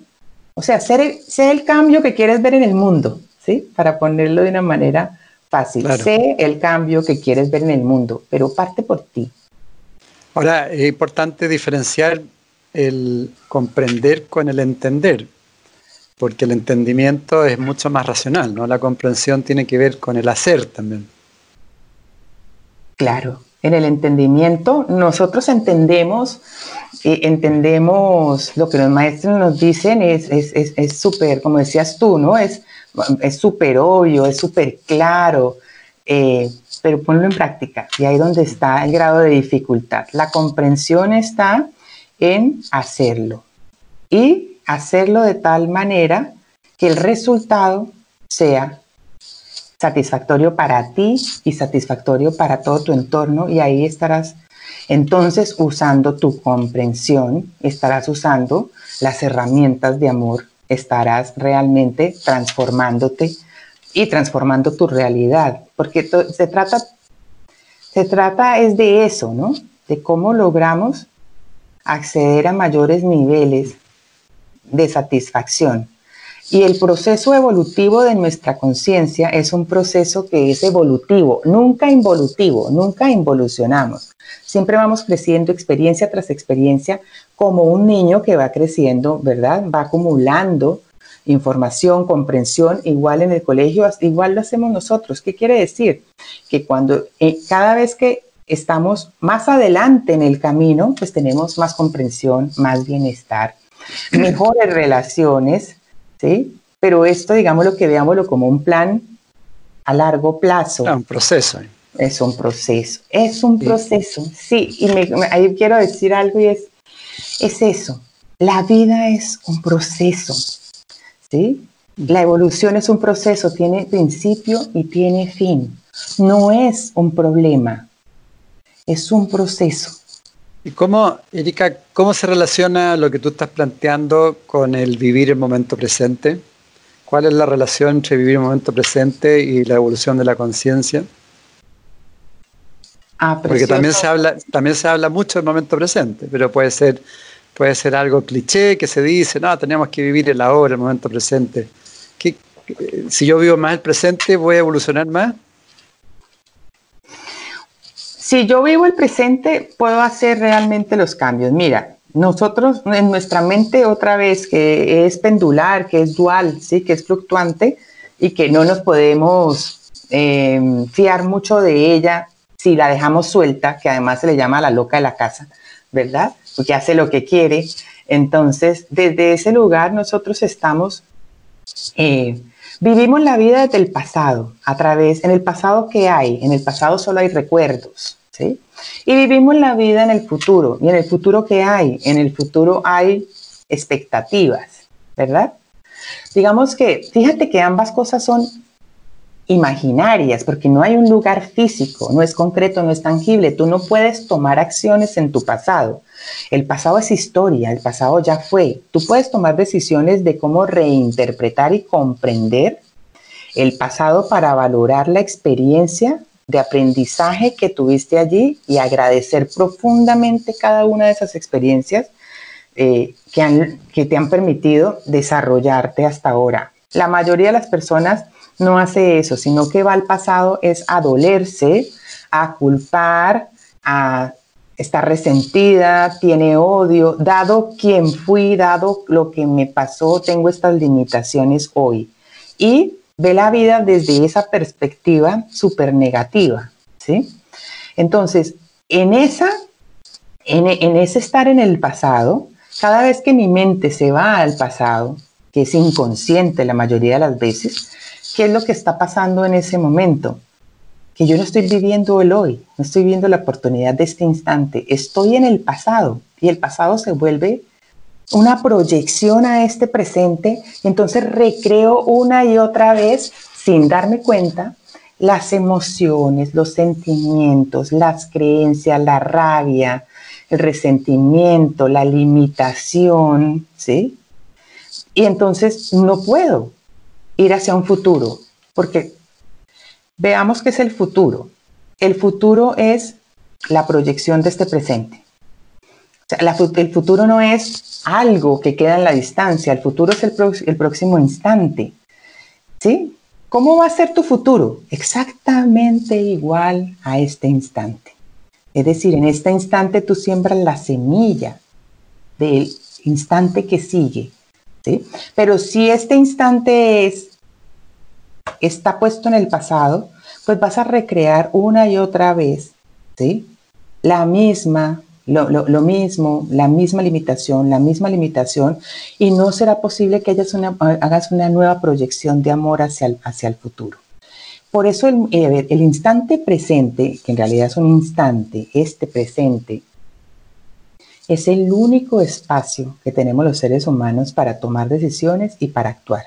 o sea, el, el cambio que quieres ver en el mundo, ¿sí? Para ponerlo de una manera fácil. Sé el cambio que quieres ver en el mundo, pero parte por ti. Ahora, es importante diferenciar el comprender con el entender, porque el entendimiento es mucho más racional, ¿no? La comprensión tiene que ver con el hacer también. Claro, en el entendimiento nosotros entendemos, eh, entendemos lo que los maestros nos dicen, es súper, como decías tú, ¿no? Es súper obvio, es súper claro, eh, pero ponlo en práctica y ahí es donde está el grado de dificultad. La comprensión está en hacerlo y hacerlo de tal manera que el resultado sea satisfactorio para ti y satisfactorio para todo tu entorno y ahí estarás entonces usando tu comprensión, estarás usando las herramientas de amor, estarás realmente transformándote y transformando tu realidad, porque se trata se trata es de eso, ¿no? De cómo logramos acceder a mayores niveles de satisfacción. Y el proceso evolutivo de nuestra conciencia es un proceso que es evolutivo, nunca involutivo, nunca involucionamos. Siempre vamos creciendo experiencia tras experiencia como un niño que va creciendo, ¿verdad? Va acumulando información, comprensión, igual en el colegio, igual lo hacemos nosotros. ¿Qué quiere decir? Que cuando eh, cada vez que estamos más adelante en el camino, pues tenemos más comprensión, más bienestar, mejores relaciones, ¿sí? Pero esto, digámoslo que veámoslo como un plan a largo plazo. un proceso. Es un proceso, es un proceso, sí. Y ahí quiero decir algo y es, es eso. La vida es un proceso, ¿sí? La evolución es un proceso, tiene principio y tiene fin. No es un problema, es un proceso. ¿Y cómo, Erika, cómo se relaciona lo que tú estás planteando con el vivir el momento presente? ¿Cuál es la relación entre vivir el momento presente y la evolución de la conciencia? Ah, Porque también se, habla, también se habla mucho del momento presente, pero puede ser, puede ser algo cliché que se dice, no, tenemos que vivir el ahora, el momento presente. si yo vivo más el presente, ¿voy a evolucionar más? Si yo vivo el presente, puedo hacer realmente los cambios. Mira, nosotros en nuestra mente otra vez que es pendular, que es dual, sí, que es fluctuante y que no nos podemos em, fiar mucho de ella si la dejamos suelta, que además se le llama la loca de la casa, ¿verdad? Porque hace lo que quiere. Entonces, desde ese lugar nosotros estamos eh, Vivimos la vida desde el pasado, a través, en el pasado que hay, en el pasado solo hay recuerdos, Y vivimos la vida en el futuro, y en el futuro que hay, en el futuro hay expectativas, ¿verdad? Digamos que, fíjate que ambas cosas son imaginarias, porque no hay un lugar físico, no es concreto, no es tangible, tú no puedes tomar acciones en tu pasado. El pasado es historia, el pasado ya fue. Tú puedes tomar decisiones de cómo reinterpretar y comprender el pasado para valorar la experiencia de aprendizaje que tuviste allí y agradecer profundamente cada una de esas experiencias eh, que, que te han permitido desarrollarte hasta ahora. La mayoría de las personas no hace eso, sino que va al pasado es a dolerse, a culpar, a estar resentida, tiene odio, dado quien fui, dado lo que me pasó, tengo estas limitaciones hoy. Y ve la vida desde esa perspectiva súper negativa, ¿sí? Entonces, en, esa, en, en ese estar en el pasado, cada vez que mi mente se va al pasado, que es inconsciente la mayoría de las veces, ¿qué es lo que está pasando en ese momento? que yo no estoy viviendo el hoy, no estoy viviendo la oportunidad de este instante, estoy en el pasado y el pasado se vuelve una proyección a este presente entonces recreo una y otra vez sin darme cuenta las emociones, los sentimientos, las creencias, la rabia, el resentimiento, la limitación, ¿sí? Y entonces no puedo ir hacia un futuro, porque veamos qué es el futuro. El futuro es la proyección de este presente. el futuro no es algo que queda en la distancia, el futuro es el, próximo instante. ¿Sí? ¿Cómo va a ser tu futuro? Exactamente igual a este instante. Es decir, en este instante tú siembras la semilla del instante que sigue. ¿sí? Pero si este instante es, está puesto en el pasado, pues vas a recrear una y otra vez ¿sí? la misma lo, mismo, la misma limitación, la misma limitación, y no será posible que una, hagas una nueva proyección de amor hacia el, hacia el futuro. Por eso el, eh, el instante presente, que en realidad es un instante, este presente, es el único espacio que tenemos los seres humanos para tomar decisiones y para actuar.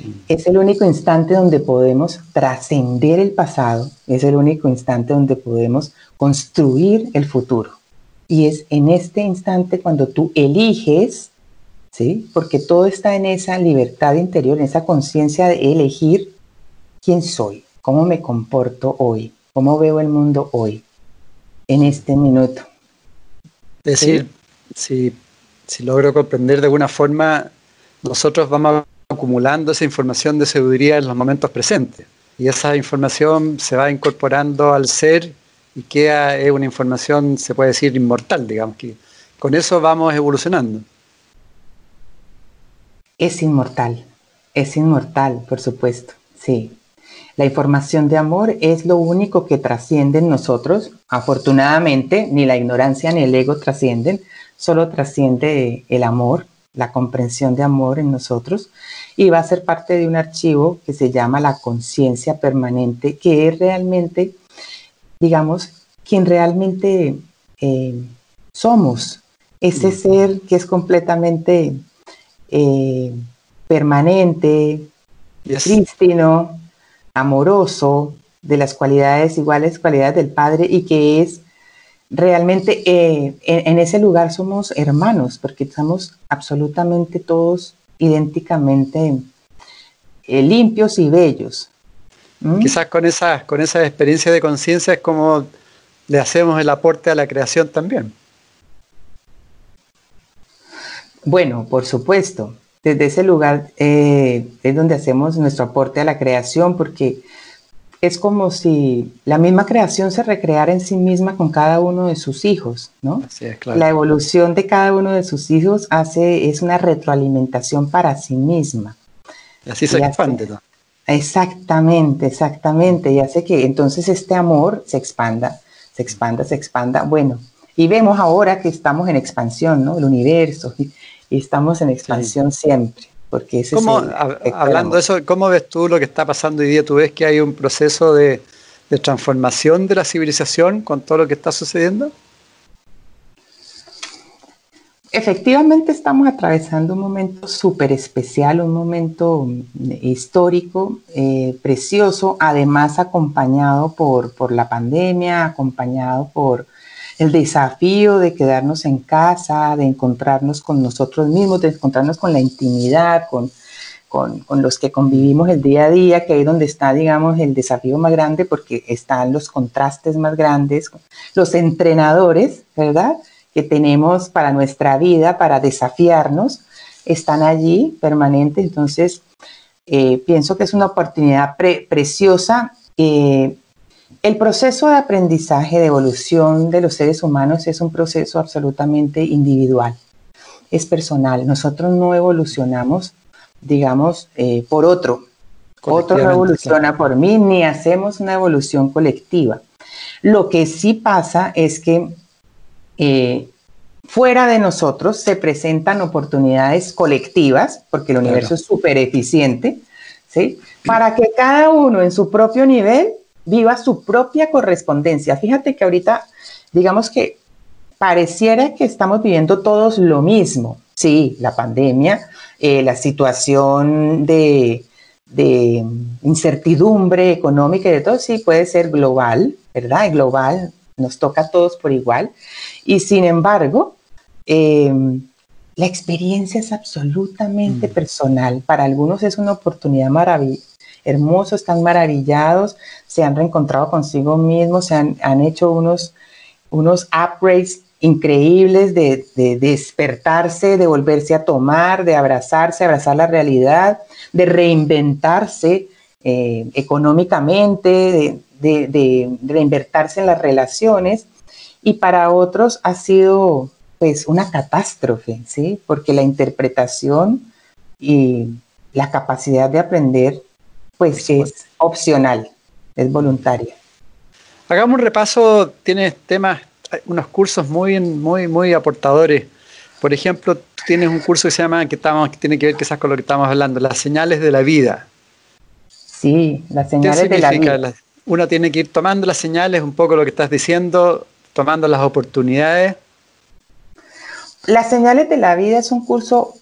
Mm. Es el único instante donde podemos trascender el pasado, es el único instante donde podemos construir el futuro. Y es en este instante cuando tú eliges, ¿sí? Porque todo está en esa libertad interior, en esa conciencia de elegir quién soy, cómo me comporto hoy, cómo veo el mundo hoy, en este minuto. Es decir, si, si logro comprender de alguna forma, nosotros vamos acumulando esa información de sabiduría en los momentos presentes. Y esa información se va incorporando al ser y queda es una información, se puede decir, inmortal, digamos, que con eso vamos evolucionando. Es inmortal, es inmortal, por supuesto, sí. La información de amor es lo único que trasciende en nosotros. Afortunadamente, ni la ignorancia ni el ego trascienden, solo trasciende el amor, la comprensión de amor en nosotros y va a ser parte de un archivo que se llama la conciencia permanente, que es realmente digamos, quien realmente eh, somos, ese ser que es completamente eh, permanente, prístino, amoroso, de las cualidades iguales, cualidades del Padre y que es realmente eh, en, ese lugar somos hermanos, porque estamos absolutamente todos idénticamente limpios y bellos. ¿Mm? Quizás con esa, con esa experiencia de conciencia es como le hacemos el aporte a la creación también. Bueno, por supuesto. Desde ese lugar eh, es donde hacemos nuestro aporte a la creación porque es como si la misma creación se recreara en sí misma con cada uno de sus hijos, ¿no? La evolución de cada uno de sus hijos hace, es una retroalimentación para sí misma. Y así se expande. ¿no? Exactamente, exactamente. Y hace que entonces este amor se expanda, se expanda, se expanda. Bueno, y vemos ahora que estamos en expansión, ¿no? El universo, y, estamos en expansión siempre. Porque ese ¿Cómo, hablando de eso, ¿cómo ves tú lo que está pasando hoy día? ¿Tú ves que hay un proceso de transformación de la civilización con todo lo que está sucediendo? Efectivamente estamos atravesando un momento súper especial, un momento mm, histórico, eh, precioso, además acompañado por, por, la pandemia, acompañado por el desafío de quedarnos en casa, de encontrarnos con nosotros mismos, de encontrarnos con la intimidad, con, con, con los que convivimos el día a día, que es donde está, digamos, el desafío más grande, porque están los contrastes más grandes, los entrenadores, ¿verdad? Que tenemos para nuestra vida, para desafiarnos, están allí permanentes. Entonces, eh, pienso que es una oportunidad preciosa. Eh, el proceso de aprendizaje, de evolución de los seres humanos es un proceso absolutamente individual, es personal. Nosotros no evolucionamos, digamos, eh, por otro. Otro no evoluciona por mí, ni hacemos una evolución colectiva. Lo que sí pasa es que eh, fuera de nosotros se presentan oportunidades colectivas, porque el universo es súper eficiente, ¿sí? Para que cada uno en su propio nivel viva su propia correspondencia. Fíjate que ahorita, digamos que pareciera que estamos viviendo todos lo mismo. Sí, la pandemia, eh, la situación de, de, incertidumbre económica y de todo, sí, puede ser global, ¿verdad? Global, nos toca a todos por igual. Y sin embargo, eh, la experiencia es absolutamente mm. personal. Para algunos es una oportunidad maravillosa, hermoso, están maravillados, se han reencontrado consigo mismos, se han, hecho unos, unos upgrades increíbles de, despertarse, de volverse a tomar, de abrazarse, abrazar la realidad, de reinventarse eh, económicamente, de, de, reinvertirse en las relaciones. Y para otros ha sido pues una catástrofe, ¿sí? Porque la interpretación y la capacidad de aprender pues es opcional, es voluntaria. Hagamos un repaso, tienes temas, unos cursos muy, muy, muy aportadores. Por ejemplo, tienes un curso que se llama, que, estamos, que tiene que ver quizás con lo que estamos hablando, las señales de la vida. Sí, las señales de la vida. Uno tiene que ir tomando las señales, un poco lo que estás diciendo, tomando las oportunidades las señales de la vida es un curso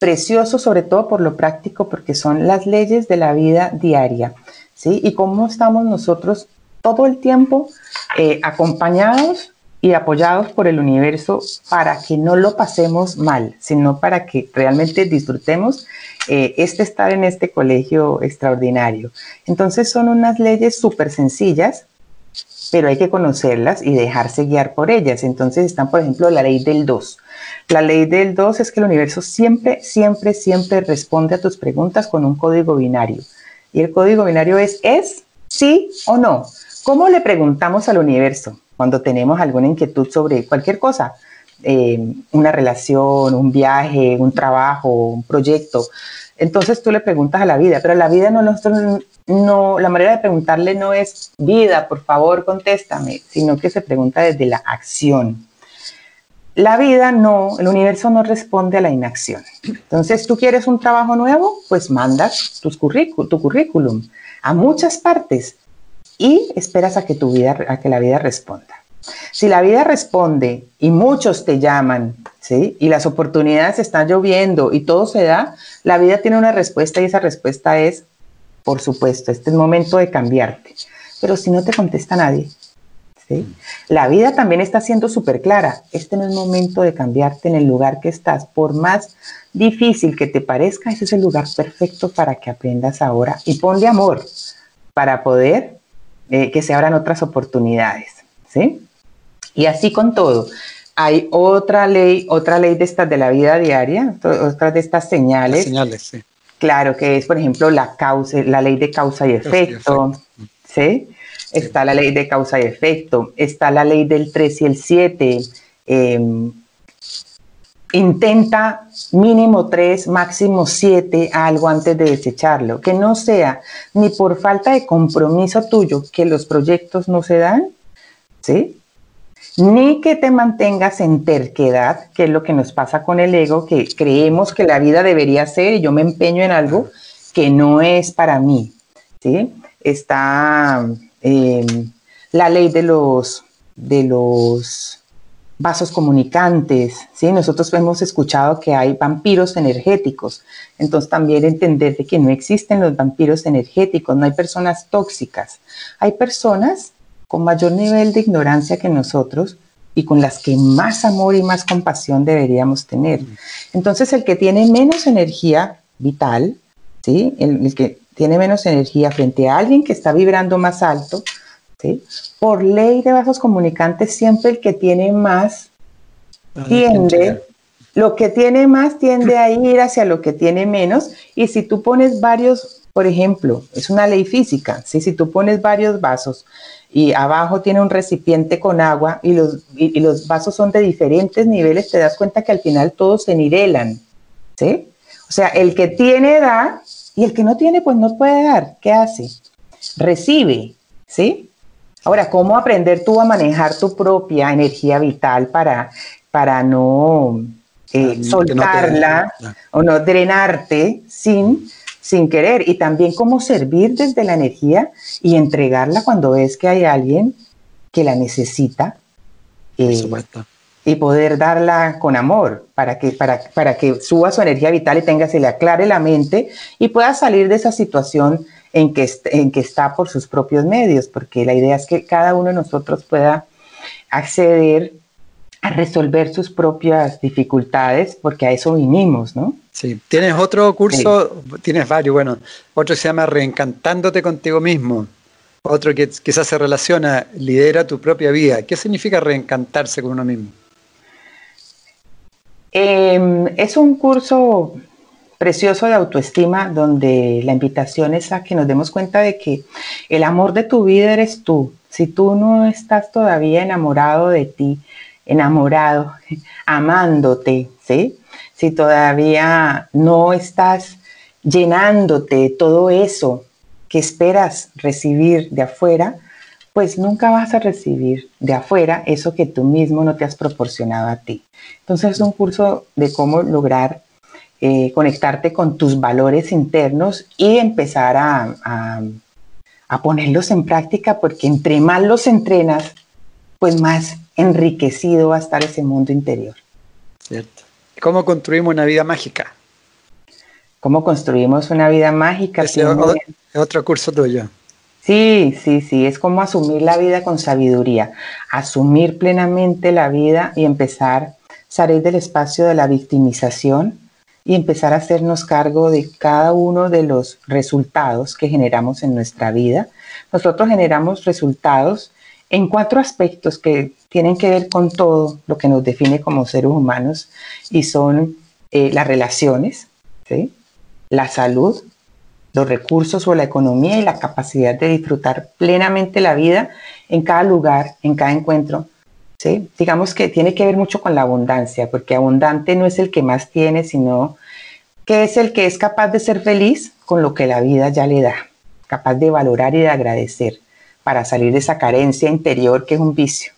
precioso, sobre todo por lo práctico, porque son las leyes de la vida diaria, ¿sí? Y cómo estamos nosotros todo el tiempo eh, acompañados y apoyados por el universo para que no lo pasemos mal, sino para que realmente disfrutemos eh, este estar en este colegio extraordinario. Entonces son unas leyes súper sencillas, pero hay que conocerlas y dejarse guiar por ellas. Entonces están, por ejemplo, la ley del 2. La ley del 2 es que el universo siempre, siempre, siempre responde a tus preguntas con un código binario. Y el código binario es es, sí o no. ¿Cómo le preguntamos al universo cuando tenemos alguna inquietud sobre cualquier cosa? Eh, una relación, un viaje, un trabajo, un proyecto. Entonces tú le preguntas a la vida, pero la vida no, no, la manera de preguntarle no es vida, por favor, contéstame, sino que se pregunta desde la acción. La vida no, el universo no responde a la inacción. Entonces, tú quieres un trabajo nuevo, pues mandas tus tu currículum a muchas partes y esperas a que, tu vida, a que la vida responda. Si la vida responde y muchos te llaman, ¿sí? Y las oportunidades están lloviendo y todo se da, la vida tiene una respuesta y esa respuesta es, por supuesto, este es el momento de cambiarte. Pero si no te contesta nadie, la vida también está siendo súper clara. Este no es momento de cambiarte en el lugar que estás. Por más difícil que te parezca, ese es el lugar perfecto para que aprendas ahora y ponle amor para poder eh, que se abran otras oportunidades. ¿sí? Y así con todo. Hay otra ley, otra ley de estas de la vida diaria, otra de estas señales. señales, sí. Claro, que es, por ejemplo, la causa, la ley de causa y efecto. ¿sí? está la ley de causa y efecto, está la ley del 3 y el 7. Em, intenta mínimo 3, máximo 7 algo antes de desecharlo. Que no sea ni por falta de compromiso tuyo que los proyectos no se dan, ¿sí? Ni que te mantengas en terquedad, que es lo que nos pasa con el ego, que creemos que la vida debería ser y yo me empeño en algo que no es para mí, ¿sí? Está Em, la ley de los, de los vasos comunicantes, ¿sí? Nosotros hemos escuchado que hay vampiros energéticos, entonces también entender de que no existen los vampiros energéticos, no hay personas tóxicas, hay personas con mayor nivel de ignorancia que nosotros y con las que más amor y más compasión deberíamos tener. Entonces el que tiene menos energía vital, ¿sí? el que tiene menos energía frente a alguien que está vibrando más alto, ¿sí? Por ley de vasos comunicantes, siempre el que tiene más tiende, lo que tiene más tiende a ir hacia lo que tiene menos. Y si tú pones varios, por ejemplo, es una ley física, ¿sí? si tú pones varios vasos y abajo tiene un recipiente con agua y los, y, los vasos son de diferentes niveles, te das cuenta que al final todos se nivelan. ¿sí? O sea, el que tiene da y el que no tiene, pues no puede dar. ¿Qué hace? Recibe, ¿sí? Ahora, ¿cómo aprender tú a manejar tu propia energía vital para, para no eh, soltarla o no drenarte sin, sin querer? Y también cómo servir desde la energía y entregarla cuando ves que hay alguien que la necesita. Eh, y poder darla con amor para que, para, para que suba su energía vital y tenga, se le aclare la mente y pueda salir de esa situación en que, en que está por sus propios medios, porque la idea es que cada uno de nosotros pueda acceder a resolver sus propias dificultades, porque a eso vinimos, ¿no? Sí, tienes otro curso, tienes varios, bueno, otro que se llama Reencantándote contigo mismo, otro que quizás se relaciona, lidera tu propia vida. ¿Qué significa reencantarse con uno mismo? Em, es un curso precioso de autoestima donde la invitación es a que nos demos cuenta de que el amor de tu vida eres tú. Si tú no estás todavía enamorado de ti, enamorado, amándote, ¿sí? Si todavía no estás llenándote todo eso que esperas recibir de afuera, pues nunca vas a recibir de afuera eso que tú mismo no te has proporcionado a ti. Entonces es un curso de cómo lograr eh, conectarte con tus valores internos y empezar a, a ponerlos en práctica, porque entre más los entrenas, pues más enriquecido va a estar ese mundo interior. Cierto. ¿Cómo construimos una vida mágica? ¿Cómo construimos una vida mágica? Es otro curso tuyo. Sí, sí, sí, es como asumir la vida con sabiduría, asumir plenamente la vida y empezar a salir del espacio de la victimización y empezar a hacernos cargo de cada uno de los resultados que generamos en nuestra vida. Nosotros generamos resultados en cuatro aspectos que tienen que ver con todo lo que nos define como seres humanos y son eh, las relaciones, la salud, los recursos o la economía y la capacidad de disfrutar plenamente la vida en cada lugar, en cada encuentro. ¿Sí? Digamos que tiene que ver mucho con la abundancia, porque abundante no es el que más tiene, sino que es el que es capaz de ser feliz con lo que la vida ya le da, capaz de valorar y de agradecer para salir de esa carencia interior que es un vicio.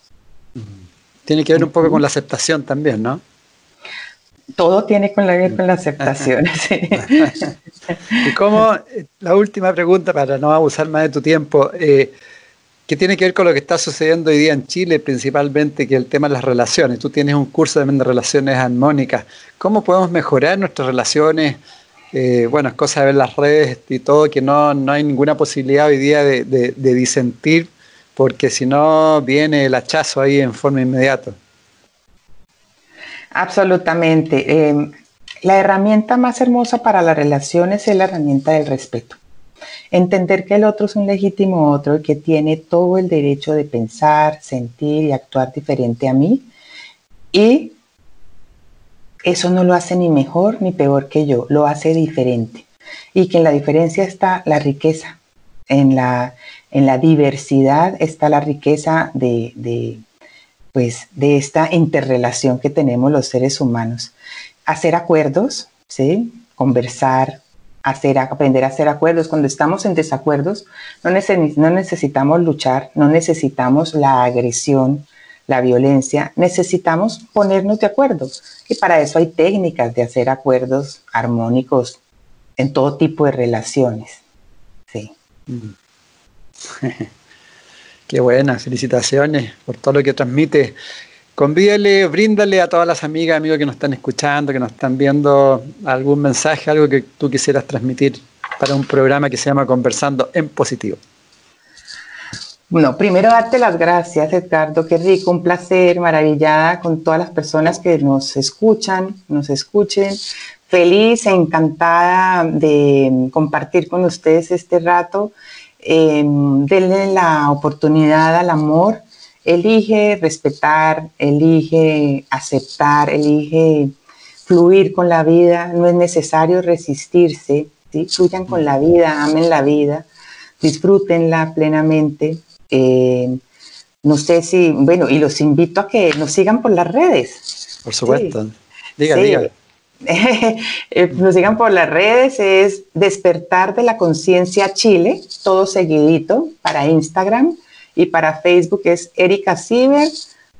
Tiene que ver un poco con la aceptación también, ¿no? Todo tiene que ver con la aceptación. y cómo, la última pregunta para no abusar más de tu tiempo, eh, ¿qué tiene que ver con lo que está sucediendo hoy día en Chile, principalmente que el tema de las relaciones. Tú tienes un curso también de relaciones armónicas. ¿Cómo podemos mejorar nuestras relaciones? Eh, bueno, es cosa de ver las redes y todo, que no, no hay ninguna posibilidad hoy día de, de disentir porque si no viene el hachazo ahí en forma inmediata. Absolutamente. Em, la herramienta más hermosa para las relaciones es la herramienta del respeto. Entender que el otro es un legítimo otro y que tiene todo el derecho de pensar, sentir y actuar diferente a mí. Y eso no lo hace ni mejor ni peor que yo, lo hace diferente. Y que en la diferencia está la riqueza, en la, en la diversidad está la riqueza de, pues, de esta interrelación que tenemos los seres humanos. Hacer acuerdos, ¿sí? conversar, hacer, aprender a hacer acuerdos. Cuando estamos en desacuerdos, no, no necesitamos luchar, no necesitamos la agresión, la violencia, necesitamos ponernos de acuerdo. Y para eso hay técnicas de hacer acuerdos armónicos en todo tipo de relaciones. Sí. Mm. Qué buena, felicitaciones por todo lo que transmite. Convídale, bríndale a todas las amigas, amigos que nos están escuchando, que nos están viendo algún mensaje, algo que tú quisieras transmitir para un programa que se llama Conversando en Positivo. Bueno, primero darte las gracias, Edgardo. Qué rico, un placer, maravillada con todas las personas que nos escuchan, nos escuchen. Feliz e encantada de compartir con ustedes este rato eh, denle la oportunidad al amor, elige respetar, elige aceptar, elige fluir con la vida, no es necesario resistirse, fluyan con la vida, amen la vida, disfrútenla plenamente. Eh, no sé si, bueno, y los invito a que nos sigan por las redes. Por supuesto. Diga, diga. Eh, nos sigan por las redes, es Despertar de la Conciencia Chile, todo seguidito para Instagram y para Facebook es Erika Ciber,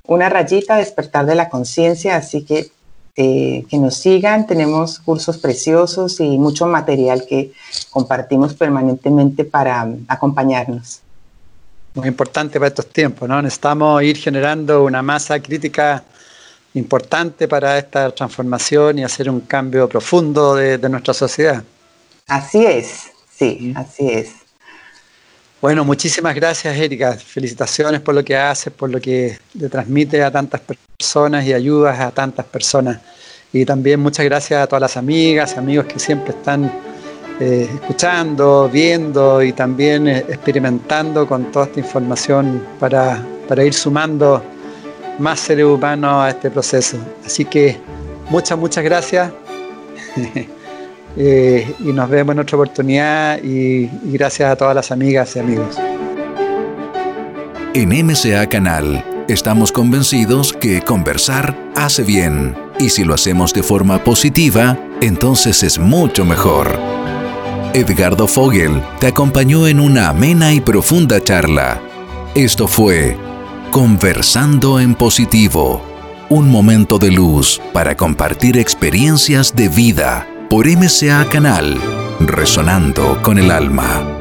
una rayita Despertar de la Conciencia, así que eh, que nos sigan, tenemos cursos preciosos y mucho material que compartimos permanentemente para acompañarnos. Muy importante para estos tiempos, ¿no? Necesitamos ir generando una masa crítica importante para esta transformación y hacer un cambio profundo de, nuestra sociedad. Así es, sí, así es. Bueno, muchísimas gracias Erika, felicitaciones por lo que haces, por lo que le transmite a tantas personas y ayudas a tantas personas. Y también muchas gracias a todas las amigas, amigos que siempre están eh, escuchando, viendo y también eh, experimentando con toda esta información para, para ir sumando más seres humanos a este proceso. Así que muchas, muchas gracias. Eh, y nos vemos en otra oportunidad y, y gracias a todas las amigas y amigos. En MCA Canal estamos convencidos que conversar hace bien y si lo hacemos de forma positiva, entonces es mucho mejor. Edgardo Fogel te acompañó en una amena y profunda charla. Esto fue Conversando en Positivo, un momento de luz para compartir experiencias de vida por MCA Canal, resonando con el alma.